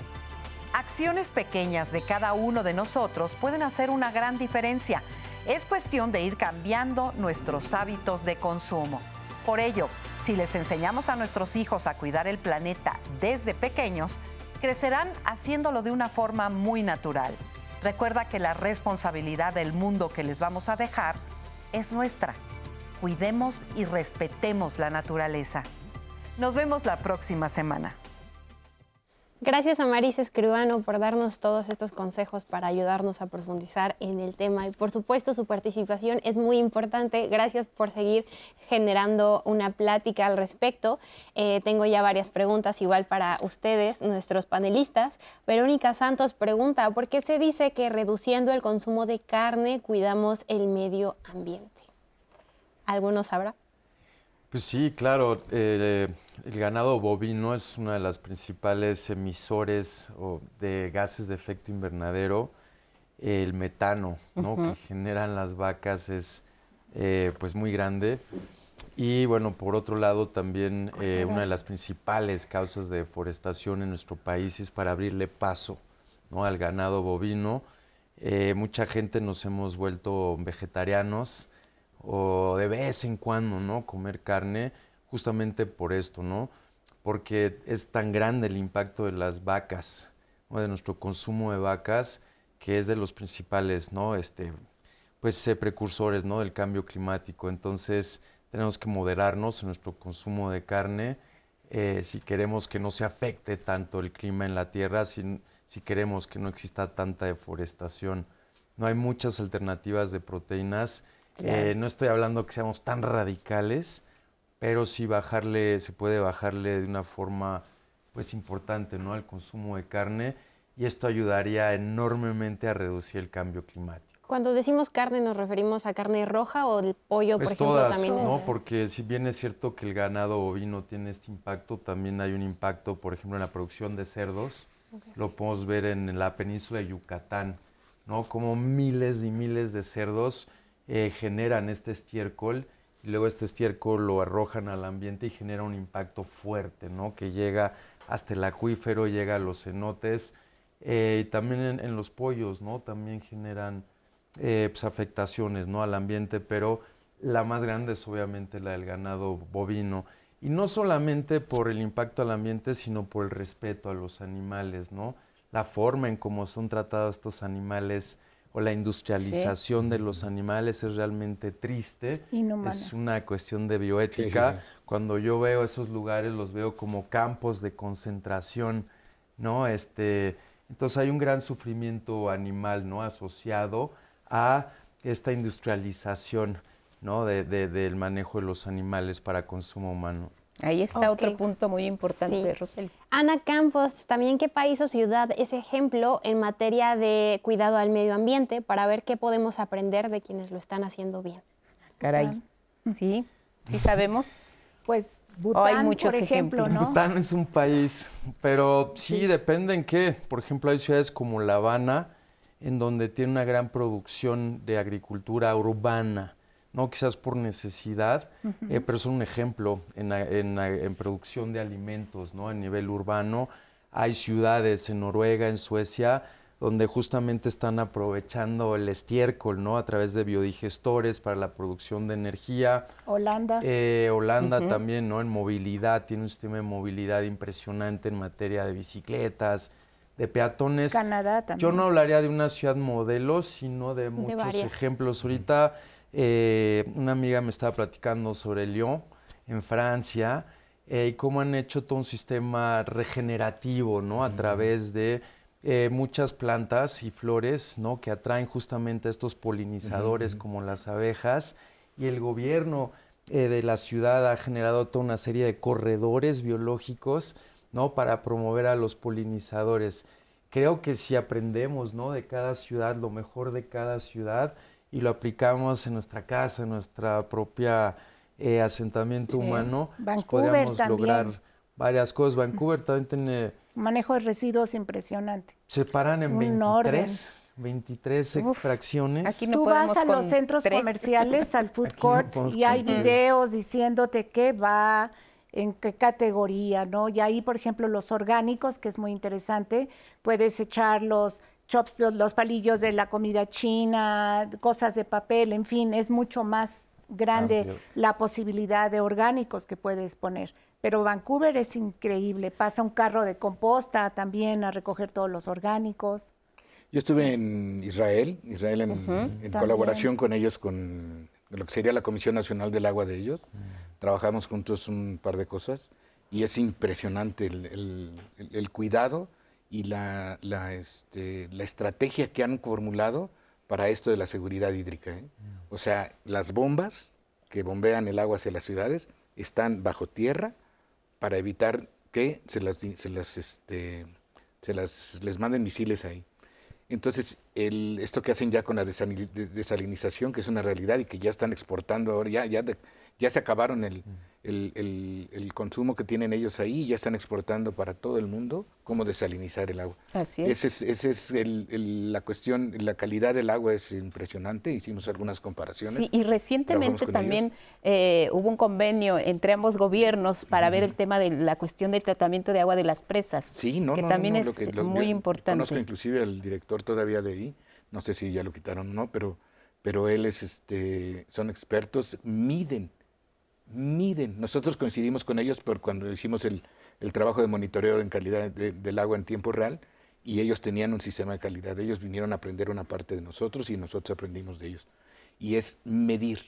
Acciones pequeñas de cada uno de nosotros pueden hacer una gran diferencia es cuestión de ir cambiando nuestros hábitos de consumo. Por ello, si les enseñamos a nuestros hijos a cuidar el planeta desde pequeños, crecerán haciéndolo de una forma muy natural. Recuerda que la responsabilidad del mundo que les vamos a dejar es nuestra. Cuidemos y respetemos la naturaleza. Nos vemos la próxima semana. Gracias a Marisa Escribano por darnos todos estos consejos para ayudarnos a profundizar en el tema y por supuesto su participación es muy importante. Gracias por seguir generando una plática al respecto. Eh, tengo ya varias preguntas igual para ustedes, nuestros panelistas. Verónica Santos pregunta, ¿por qué se dice que reduciendo el consumo de carne cuidamos el medio ambiente? ¿Alguno sabrá? Pues sí, claro. Eh, el ganado bovino es una de las principales emisores de gases de efecto invernadero. El metano que generan las vacas es eh, pues muy grande. Y bueno, por otro lado, también eh, una de las principales causas de deforestación en nuestro país es para abrirle paso al ganado bovino. mucha gente nos hemos vuelto vegetarianos o de vez en cuando, ¿no? Comer carne, justamente por esto, ¿no? Porque es tan grande el impacto de las vacas, de nuestro consumo de vacas, que es de los principales, ¿no? Este, pues, eh, precursores, ¿no? Del cambio climático. Entonces, tenemos que moderarnos en nuestro consumo de carne eh, si queremos que no se afecte tanto el clima en la tierra, si, si queremos que no exista tanta deforestación. No hay muchas alternativas de proteínas eh, no estoy hablando que seamos tan radicales, pero sí bajarle, se puede bajarle de una forma pues importante ¿no? al consumo de carne y esto ayudaría enormemente a reducir el cambio climático. Cuando decimos carne, ¿nos referimos a carne roja o el pollo, por pues ejemplo? también no, porque si bien es cierto que el ganado bovino tiene este impacto, también hay un impacto, por ejemplo, en la producción de cerdos. Lo podemos ver en la península de Yucatán, ¿no? Como miles y miles de cerdos eh, generan este estiércol y luego este estiércol lo arrojan al ambiente y genera un impacto fuerte, ¿no? Que llega hasta el acuífero, llega a los cenotes eh, y también en, los pollos, ¿no? También generan eh, pues, afectaciones, ¿no? Al ambiente, pero la más grande es obviamente la del ganado bovino. Y no solamente por el impacto al ambiente, sino por el respeto a los animales, ¿no? La forma en cómo son tratados estos animales o la industrialización de los animales es realmente triste. Es una cuestión de bioética. Cuando yo veo esos lugares, los veo como campos de concentración, ¿no? Este, entonces hay un gran sufrimiento animal, ¿no? Asociado a esta industrialización, ¿no? del manejo de los animales para consumo humano. Ahí está otro punto muy importante, Rosel. Ana Campos, también qué país o ciudad es ejemplo en materia de cuidado al medio ambiente para ver qué podemos aprender de quienes lo están haciendo bien. Caray, sí, sí sabemos. Pues Bután, por ejemplo, ¿no? Bután es un país, pero sí, depende en qué. Por ejemplo, hay ciudades como La Habana, en donde tiene una gran producción de agricultura urbana, no quizás por necesidad, eh, pero son un ejemplo en, en, producción de alimentos ¿no? a nivel urbano. Hay ciudades en Noruega, en Suecia, donde justamente están aprovechando el estiércol, ¿no? A través de biodigestores para la producción de energía. Holanda. Eh, Holanda también, ¿no? En movilidad, tiene un sistema de movilidad impresionante en materia de bicicletas, de peatones. Canadá también. Yo no hablaría de una ciudad modelo, sino de muchos ejemplos. Ahorita eh, una amiga me estaba platicando sobre Lyon, en Francia, eh, y cómo han hecho todo un sistema regenerativo, ¿no? A través de eh, muchas plantas y flores ¿no? que atraen justamente a estos polinizadores como las abejas y el gobierno de la ciudad ha generado toda una serie de corredores biológicos ¿no? para promover a los polinizadores. Creo que si aprendemos ¿no? de cada ciudad, lo mejor de cada ciudad, y lo aplicamos en nuestra casa, en nuestra propia eh, asentamiento humano, pues podríamos lograr varias cosas. Vancouver también tiene manejo de residuos impresionante. Se paran en 23, 23 fracciones. Aquí Tú vas a los centros comerciales, al food court, y hay videos diciéndote qué va, en qué categoría, ¿no? Y ahí, por ejemplo, los orgánicos, que es muy interesante, puedes echar los chops, los palillos de la comida china, cosas de papel, en fin, es mucho más grande la posibilidad de orgánicos que puedes poner. Pero Vancouver es increíble, pasa un carro de composta también a recoger todos los orgánicos. Yo estuve en Israel, Israel en, colaboración con ellos, con lo que sería la Comisión Nacional del Agua de ellos. Mm. Trabajamos juntos un par de cosas y es impresionante el, cuidado y la, la, este, la, estrategia que han formulado para esto de la seguridad hídrica. ¿eh? O sea, las bombas que bombean el agua hacia las ciudades están bajo tierra, para evitar que se las, se las, este, se las les manden misiles ahí. Entonces, el, esto que hacen ya con la desalinización, que es una realidad y que ya están exportando ahora, ya, ya, ya se acabaron el, el, consumo que tienen ellos ahí y ya están exportando para todo el mundo cómo desalinizar el agua. Así es. Esa es, la cuestión, la calidad del agua es impresionante, hicimos algunas comparaciones. Sí, y recientemente también eh, hubo un convenio entre ambos gobiernos para ver el tema de la cuestión del tratamiento de agua de las presas. Sí, no, que no, también es muy importante. Conozco inclusive al director todavía de ahí, no sé si ya lo quitaron o no, pero, pero él es, este, son expertos, miden miden. Nosotros coincidimos con ellos por cuando hicimos el, trabajo de monitoreo en calidad del agua en tiempo real y ellos tenían un sistema de calidad. Ellos vinieron a aprender una parte de nosotros y nosotros aprendimos de ellos. Y es medir,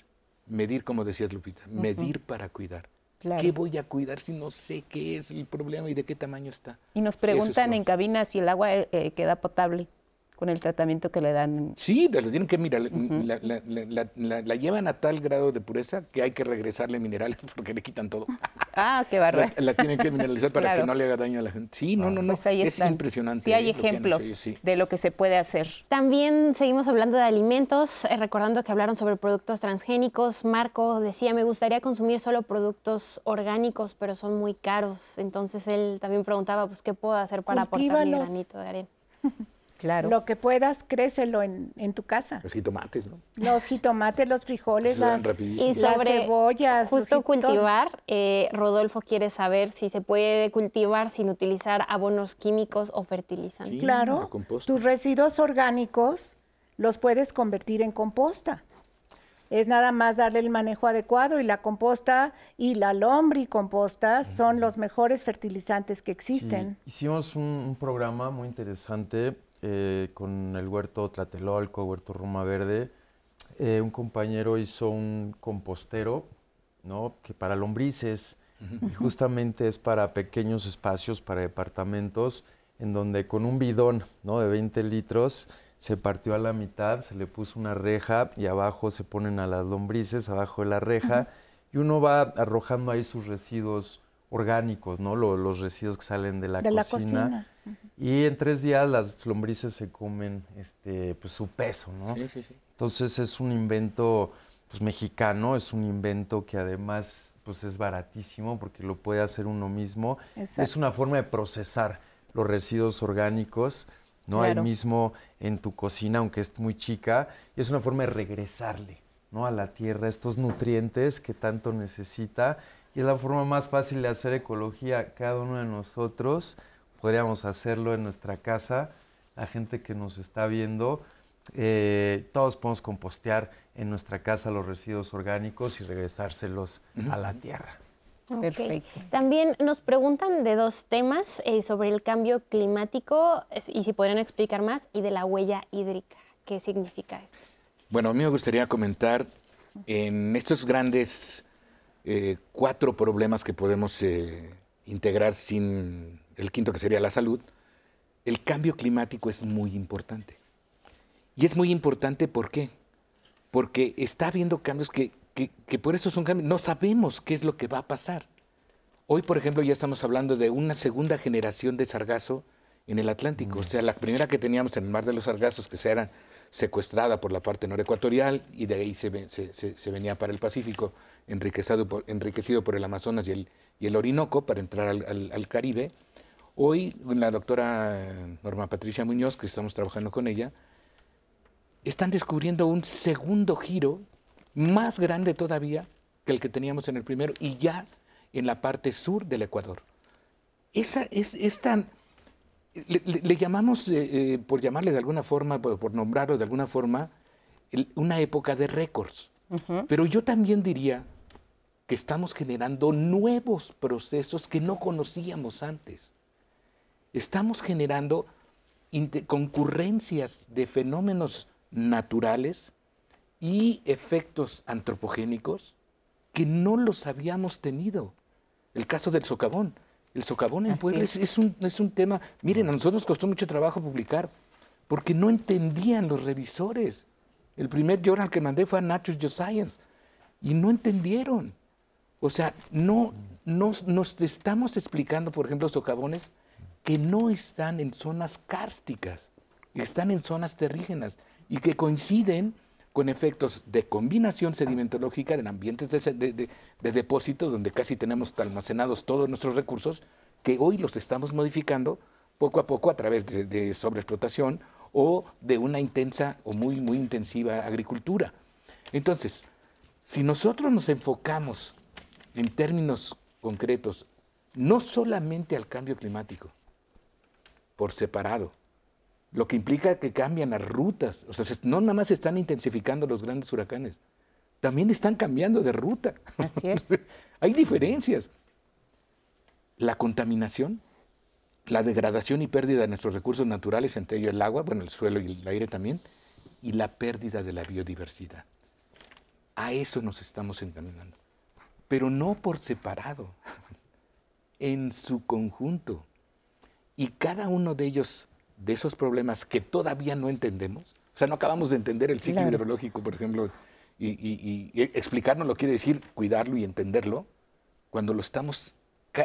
medir como decías Lupita, medir para cuidar. ¿Qué voy a cuidar si no sé qué es el problema y de qué tamaño está? Y nos preguntan en cabina si el agua eh, queda potable con el tratamiento que le dan. Sí, la tienen que mirar, la, llevan a tal grado de pureza que hay que regresarle minerales porque le quitan todo. Ah, qué bárbaro. La, tienen que mineralizar para que no le haga daño a la gente. Sí, no, no, no. Pues es impresionante. Sí, hay ejemplos de lo que se puede hacer. También seguimos hablando de alimentos, eh, recordando que hablaron sobre productos transgénicos. Marco decía, me gustaría consumir solo productos orgánicos, pero son muy caros. Entonces él también preguntaba, pues, ¿qué puedo hacer para aportar mi granito de arena? Claro. Lo que puedas, crécelo en, en, tu casa. Los jitomates, ¿no? Los jitomates, los frijoles, las, y sobre cebollas. Justo cultivar, eh, Rodolfo quiere saber si se puede cultivar sin utilizar abonos químicos o fertilizantes. claro, tus residuos orgánicos los puedes convertir en composta. Es nada más darle el manejo adecuado y la composta y la lombricomposta son los mejores fertilizantes que existen. Hicimos un, un programa muy interesante eh, con el huerto Tlatelolco, huerto Roma Verde, eh, un compañero hizo un compostero, ¿no? Que para lombrices, y justamente es para pequeños espacios, para departamentos, en donde con un bidón, ¿no? De 20 litros, se partió a la mitad, se le puso una reja y abajo se ponen a las lombrices, abajo de la reja, y uno va arrojando ahí sus residuos orgánicos, ¿no? Los, residuos que salen de la cocina. La cocina. Y en tres días las lombrices se comen este, pues, su peso, ¿no? Sí, sí, sí. Entonces es un invento pues, mexicano, es un invento que además pues, es baratísimo porque lo puede hacer uno mismo. Es una forma de procesar los residuos orgánicos ¿no? Ahí mismo en tu cocina, aunque es muy chica, y es una forma de regresarle, ¿no? A la tierra estos nutrientes que tanto necesita y es la forma más fácil de hacer ecología cada uno de nosotros. Podríamos hacerlo en nuestra casa, la gente que nos está viendo. Eh, todos podemos compostear en nuestra casa los residuos orgánicos y regresárselos a la tierra. Perfecto. También nos preguntan de dos temas eh, sobre el cambio climático y si podrían explicar más y de la huella hídrica. ¿Qué significa esto? Bueno, a mí me gustaría comentar en estos grandes eh, cuatro problemas que podemos eh, integrar sin el quinto que sería la salud, el cambio climático es muy importante. Y es muy importante ¿por qué? Porque está habiendo cambios que, que, por eso son cambios, no sabemos qué es lo que va a pasar. Hoy, por ejemplo, ya estamos hablando de una segunda generación de sargazo en el Atlántico. O sea, la primera que teníamos en el Mar de los Sargazos, que se era secuestrada por la parte norecuatorial y de ahí se, se, venía para el Pacífico, enriquecido por, enriquecido por el Amazonas y el, y el Orinoco para entrar al, al, Caribe. Hoy la doctora Norma Patricia Muñoz, que estamos trabajando con ella, están descubriendo un segundo giro más grande todavía que el que teníamos en el primero y ya en la parte sur del Ecuador. Esa es, es tan, le, llamamos, eh, eh, por llamarle de alguna forma, por, nombrarlo de alguna forma, una época de récords. Pero yo también diría que estamos generando nuevos procesos que no conocíamos antes. Estamos generando concurrencias de fenómenos naturales y efectos antropogénicos que no los habíamos tenido. El caso del socavón. El socavón en Puebla es. un, es un tema, miren, a nosotros costó mucho trabajo publicar, porque no entendían los revisores. El primer journal que mandé fue a Nature Geoscience y no entendieron. O sea, no nos, nos estamos explicando, por ejemplo, socavones que no están en zonas kársticas, están en zonas terrígenas y que coinciden con efectos de combinación sedimentológica en ambientes de, depósito donde casi tenemos almacenados todos nuestros recursos, que hoy los estamos modificando poco a poco a través de, sobreexplotación o de una intensa o muy, muy intensiva agricultura. Entonces, si nosotros nos enfocamos en términos concretos, no solamente al cambio climático, por separado, lo que implica que cambian las rutas. O sea, no nada más están intensificando los grandes huracanes, también están cambiando de ruta. Así es. Hay diferencias. La contaminación, la degradación y pérdida de nuestros recursos naturales, entre ellos el agua, bueno, el suelo y el aire también, y la pérdida de la biodiversidad. A eso nos estamos encaminando. Pero no por separado, en su conjunto. Y cada uno de ellos de esos problemas que todavía no entendemos. O sea, no acabamos de entender el ciclo hidrológico, por ejemplo, y, explicarnos lo quiere decir cuidarlo y entenderlo, cuando lo estamos,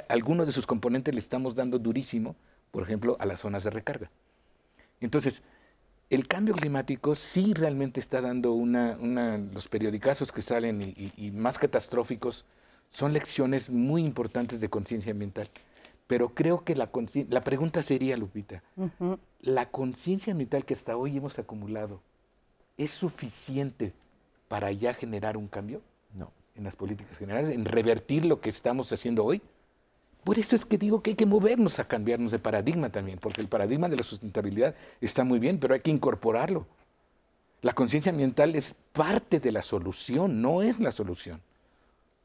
algunos de sus componentes le estamos dando durísimo, por ejemplo, a las zonas de recarga. Entonces, el cambio climático sí realmente está dando una, una los periodicazos que salen y más catastróficos son lecciones muy importantes de conciencia ambiental. Pero creo que la, la pregunta sería, Lupita, ¿la conciencia ambiental que hasta hoy hemos acumulado es suficiente para ya generar un cambio? No. En las políticas generales, en revertir lo que estamos haciendo hoy. Por eso es que digo que hay que movernos a cambiarnos de paradigma también, porque el paradigma de la sustentabilidad está muy bien, pero hay que incorporarlo. La conciencia ambiental es parte de la solución, no es la solución.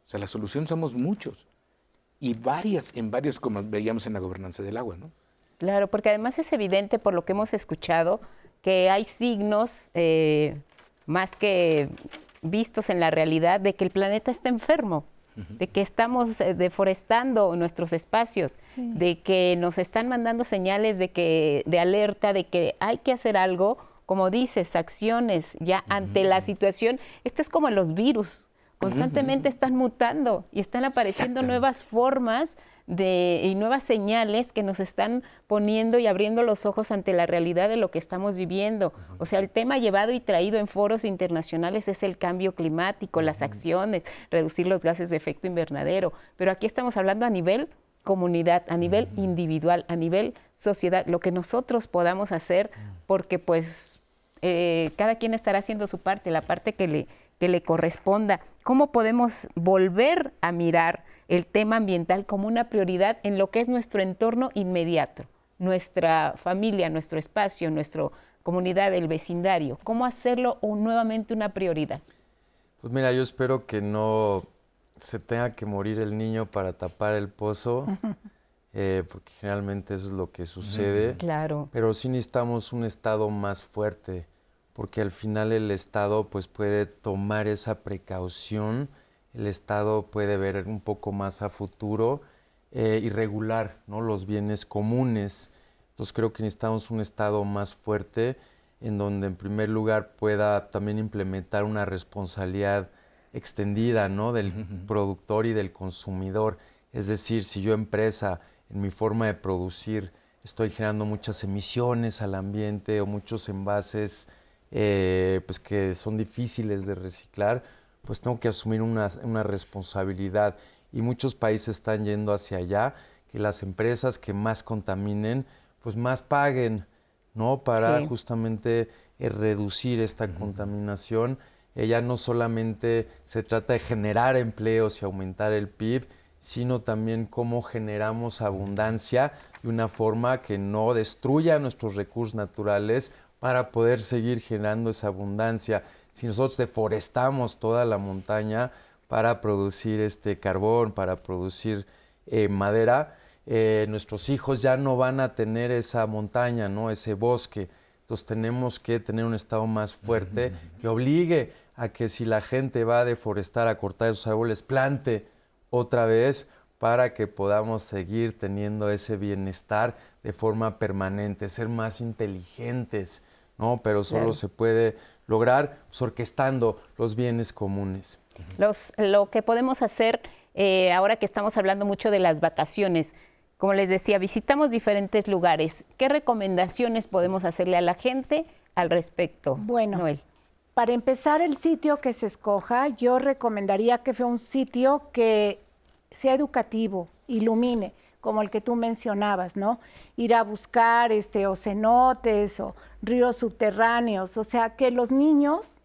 O sea, la solución somos muchos y varias, en varios, como veíamos en la gobernanza del agua, ¿no? Claro, porque además es evidente por lo que hemos escuchado que hay signos eh, más que vistos en la realidad de que el planeta está enfermo, de que estamos eh, deforestando nuestros espacios, de que nos están mandando señales de que de alerta de que hay que hacer algo, como dices, acciones ya ante la situación. Esto es como los virus, constantemente están mutando y están apareciendo nuevas formas de, y nuevas señales que nos están poniendo y abriendo los ojos ante la realidad de lo que estamos viviendo. O sea, el tema llevado y traído en foros internacionales es el cambio climático, las acciones, reducir los gases de efecto invernadero, pero aquí estamos hablando a nivel comunidad, a nivel individual, a nivel sociedad, lo que nosotros podamos hacer, porque pues eh, cada quien estará haciendo su parte, la parte que le, que le corresponda. ¿Cómo podemos volver a mirar el tema ambiental como una prioridad en lo que es nuestro entorno inmediato, nuestra familia, nuestro espacio, nuestra comunidad, el vecindario? ¿Cómo hacerlo nuevamente una prioridad? Pues mira, yo espero que no se tenga que morir el niño para tapar el pozo, eh, porque generalmente eso es lo que sucede. Claro. Pero sí necesitamos un Estado más fuerte, porque al final el Estado pues puede tomar esa precaución, el Estado puede ver un poco más a futuro eh, y regular ¿no? los bienes comunes. Entonces creo que necesitamos un Estado más fuerte en donde en primer lugar pueda también implementar una responsabilidad extendida ¿no? del productor y del consumidor. Es decir, si yo empresa en mi forma de producir estoy generando muchas emisiones al ambiente o muchos envases eh, pues que son difíciles de reciclar, pues tengo que asumir una, una responsabilidad. Y muchos países están yendo hacia allá, que las empresas que más contaminen, pues más paguen, ¿no? Para justamente eh, reducir esta contaminación ya no solamente se trata de generar empleos y aumentar el PIB, sino también cómo generamos abundancia de una forma que no destruya nuestros recursos naturales para poder seguir generando esa abundancia. Si nosotros deforestamos toda la montaña para producir este carbón, para producir eh, madera, eh, nuestros hijos ya no van a tener esa montaña, ¿no? ese bosque. Entonces tenemos que tener un Estado más fuerte que obligue a que si la gente va a deforestar, a cortar esos árboles, plante otra vez para que podamos seguir teniendo ese bienestar de forma permanente, ser más inteligentes, ¿no? Pero solo se puede lograr pues, orquestando los bienes comunes. Los, lo que podemos hacer eh, ahora que estamos hablando mucho de las vacaciones, como les decía, visitamos diferentes lugares. ¿Qué recomendaciones podemos hacerle a la gente al respecto? Bueno, Noel? Para empezar, el sitio que se escoja, yo recomendaría que sea un sitio que sea educativo, ilumine, como el que tú mencionabas, ¿no? Ir a buscar este, o cenotes o ríos subterráneos, o sea, que los niños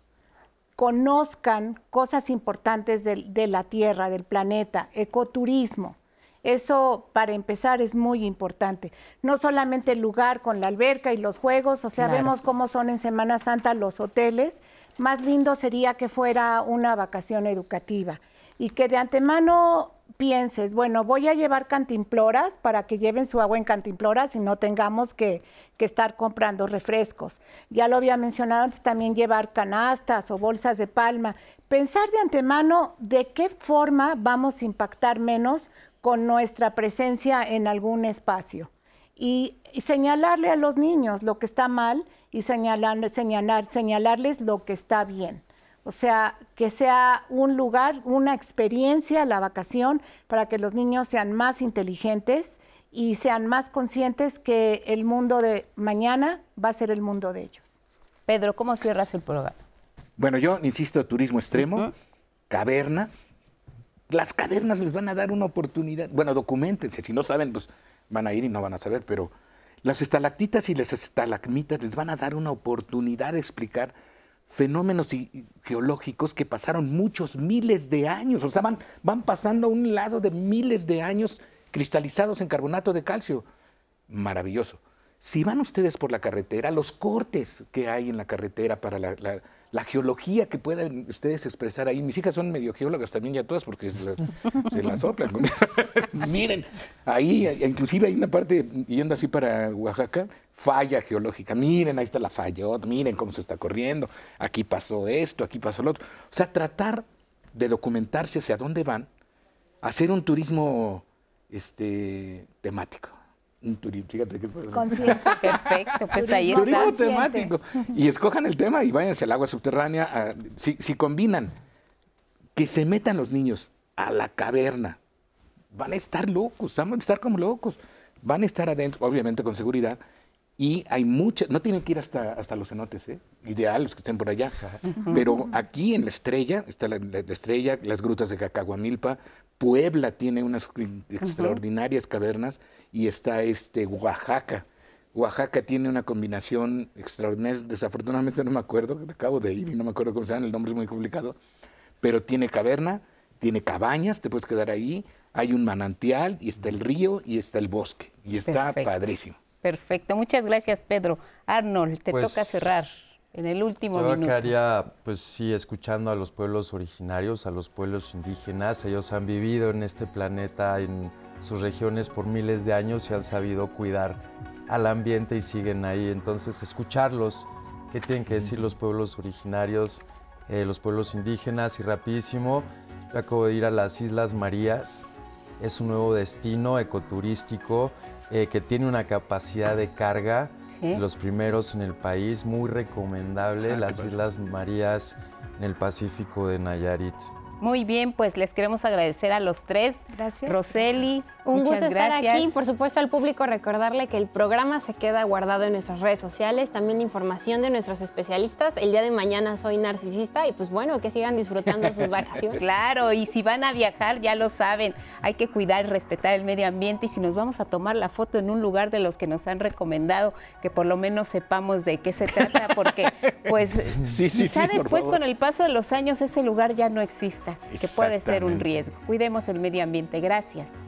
conozcan cosas importantes de la Tierra, del planeta, ecoturismo. Eso, para empezar, es muy importante. No solamente el lugar con la alberca y los juegos, o sea, vemos cómo son en Semana Santa los hoteles. Más lindo sería que fuera una vacación educativa y que de antemano pienses, bueno, voy a llevar cantimploras para que lleven su agua en cantimploras y no tengamos que, estar comprando refrescos. Ya lo había mencionado antes, también llevar canastas o bolsas de palma. Pensar de antemano de qué forma vamos a impactar menos con nuestra presencia en algún espacio y, señalarle a los niños lo que está mal y señalar, señalar, señalarles lo que está bien. O sea, que sea un lugar, una experiencia, la vacación, para que los niños sean más inteligentes y sean más conscientes que el mundo de mañana va a ser el mundo de ellos. Pedro, ¿cómo cierras el programa? Bueno, yo insisto, turismo extremo, cavernas, las cavernas les van a dar una oportunidad. Bueno, documentense, si no saben, pues van a ir y no van a saber, pero las estalactitas y las estalagmitas les van a dar una oportunidad de explicar fenómenos geológicos que pasaron muchos miles de años, o sea, van, pasando a un lado de miles de años cristalizados en carbonato de calcio. Maravilloso. Si van ustedes por la carretera, los cortes que hay en la carretera para la geología que puedan ustedes expresar ahí. Mis hijas son medio geólogas también ya todas porque se la, soplan. Miren, ahí inclusive hay una parte, yendo así para Oaxaca, falla geológica. Miren, ahí está la falla, miren cómo se está corriendo, aquí pasó esto, aquí pasó lo otro. O sea, tratar de documentarse hacia dónde van, hacer un turismo este, temático un turismo, fíjate que Perfecto, pues ahí Turismo temático. Y escojan el tema y váyanse al agua subterránea. si, combinan que se metan los niños a la caverna, van a estar locos, van a estar como locos. Van a estar adentro, obviamente con seguridad, y hay muchas, no tienen que ir hasta, hasta los cenotes, ¿eh? ideal los que estén por allá, pero aquí en la estrella, está la, estrella, las grutas de Cacahuamilpa, Puebla tiene unas extraordinarias cavernas y está este Oaxaca. Oaxaca tiene una combinación extraordinaria, desafortunadamente no me acuerdo, acabo de ir y no me acuerdo cómo se llama, el nombre es muy complicado, pero tiene caverna, tiene cabañas, te puedes quedar ahí, hay un manantial y está el río y está el bosque y está padrísimo. Perfecto, muchas gracias Pedro. Arnold, te pues, toca cerrar en el último yo minuto. Yo quedaría, pues sí, escuchando a los pueblos originarios, a los pueblos indígenas. Ellos han vivido en este planeta, en sus regiones por miles de años y han sabido cuidar al ambiente y siguen ahí. Entonces, escucharlos, qué tienen que decir los pueblos originarios, eh, los pueblos indígenas y rapidísimo. Yo acabo de ir a las Islas Marías. Es un nuevo destino ecoturístico eh, que tiene una capacidad de carga, los primeros en el país, muy recomendable, ah, las Islas Marías en el Pacífico de Nayarit. Muy bien, pues les queremos agradecer a los tres. Gracias. Roseli, un gusto estar aquí. Por supuesto, al público recordarle que el programa se queda guardado en nuestras redes sociales, también información de nuestros especialistas. El día de mañana soy narcisista y pues bueno, que sigan disfrutando sus vacaciones. Claro, y si van a viajar, ya lo saben, hay que cuidar y respetar el medio ambiente y si nos vamos a tomar la foto en un lugar de los que nos han recomendado, que por lo menos sepamos de qué se trata, porque pues sí, sí, quizá después con el paso de los años ese lugar ya no exista, que puede ser un riesgo. Cuidemos el medio ambiente. Gracias.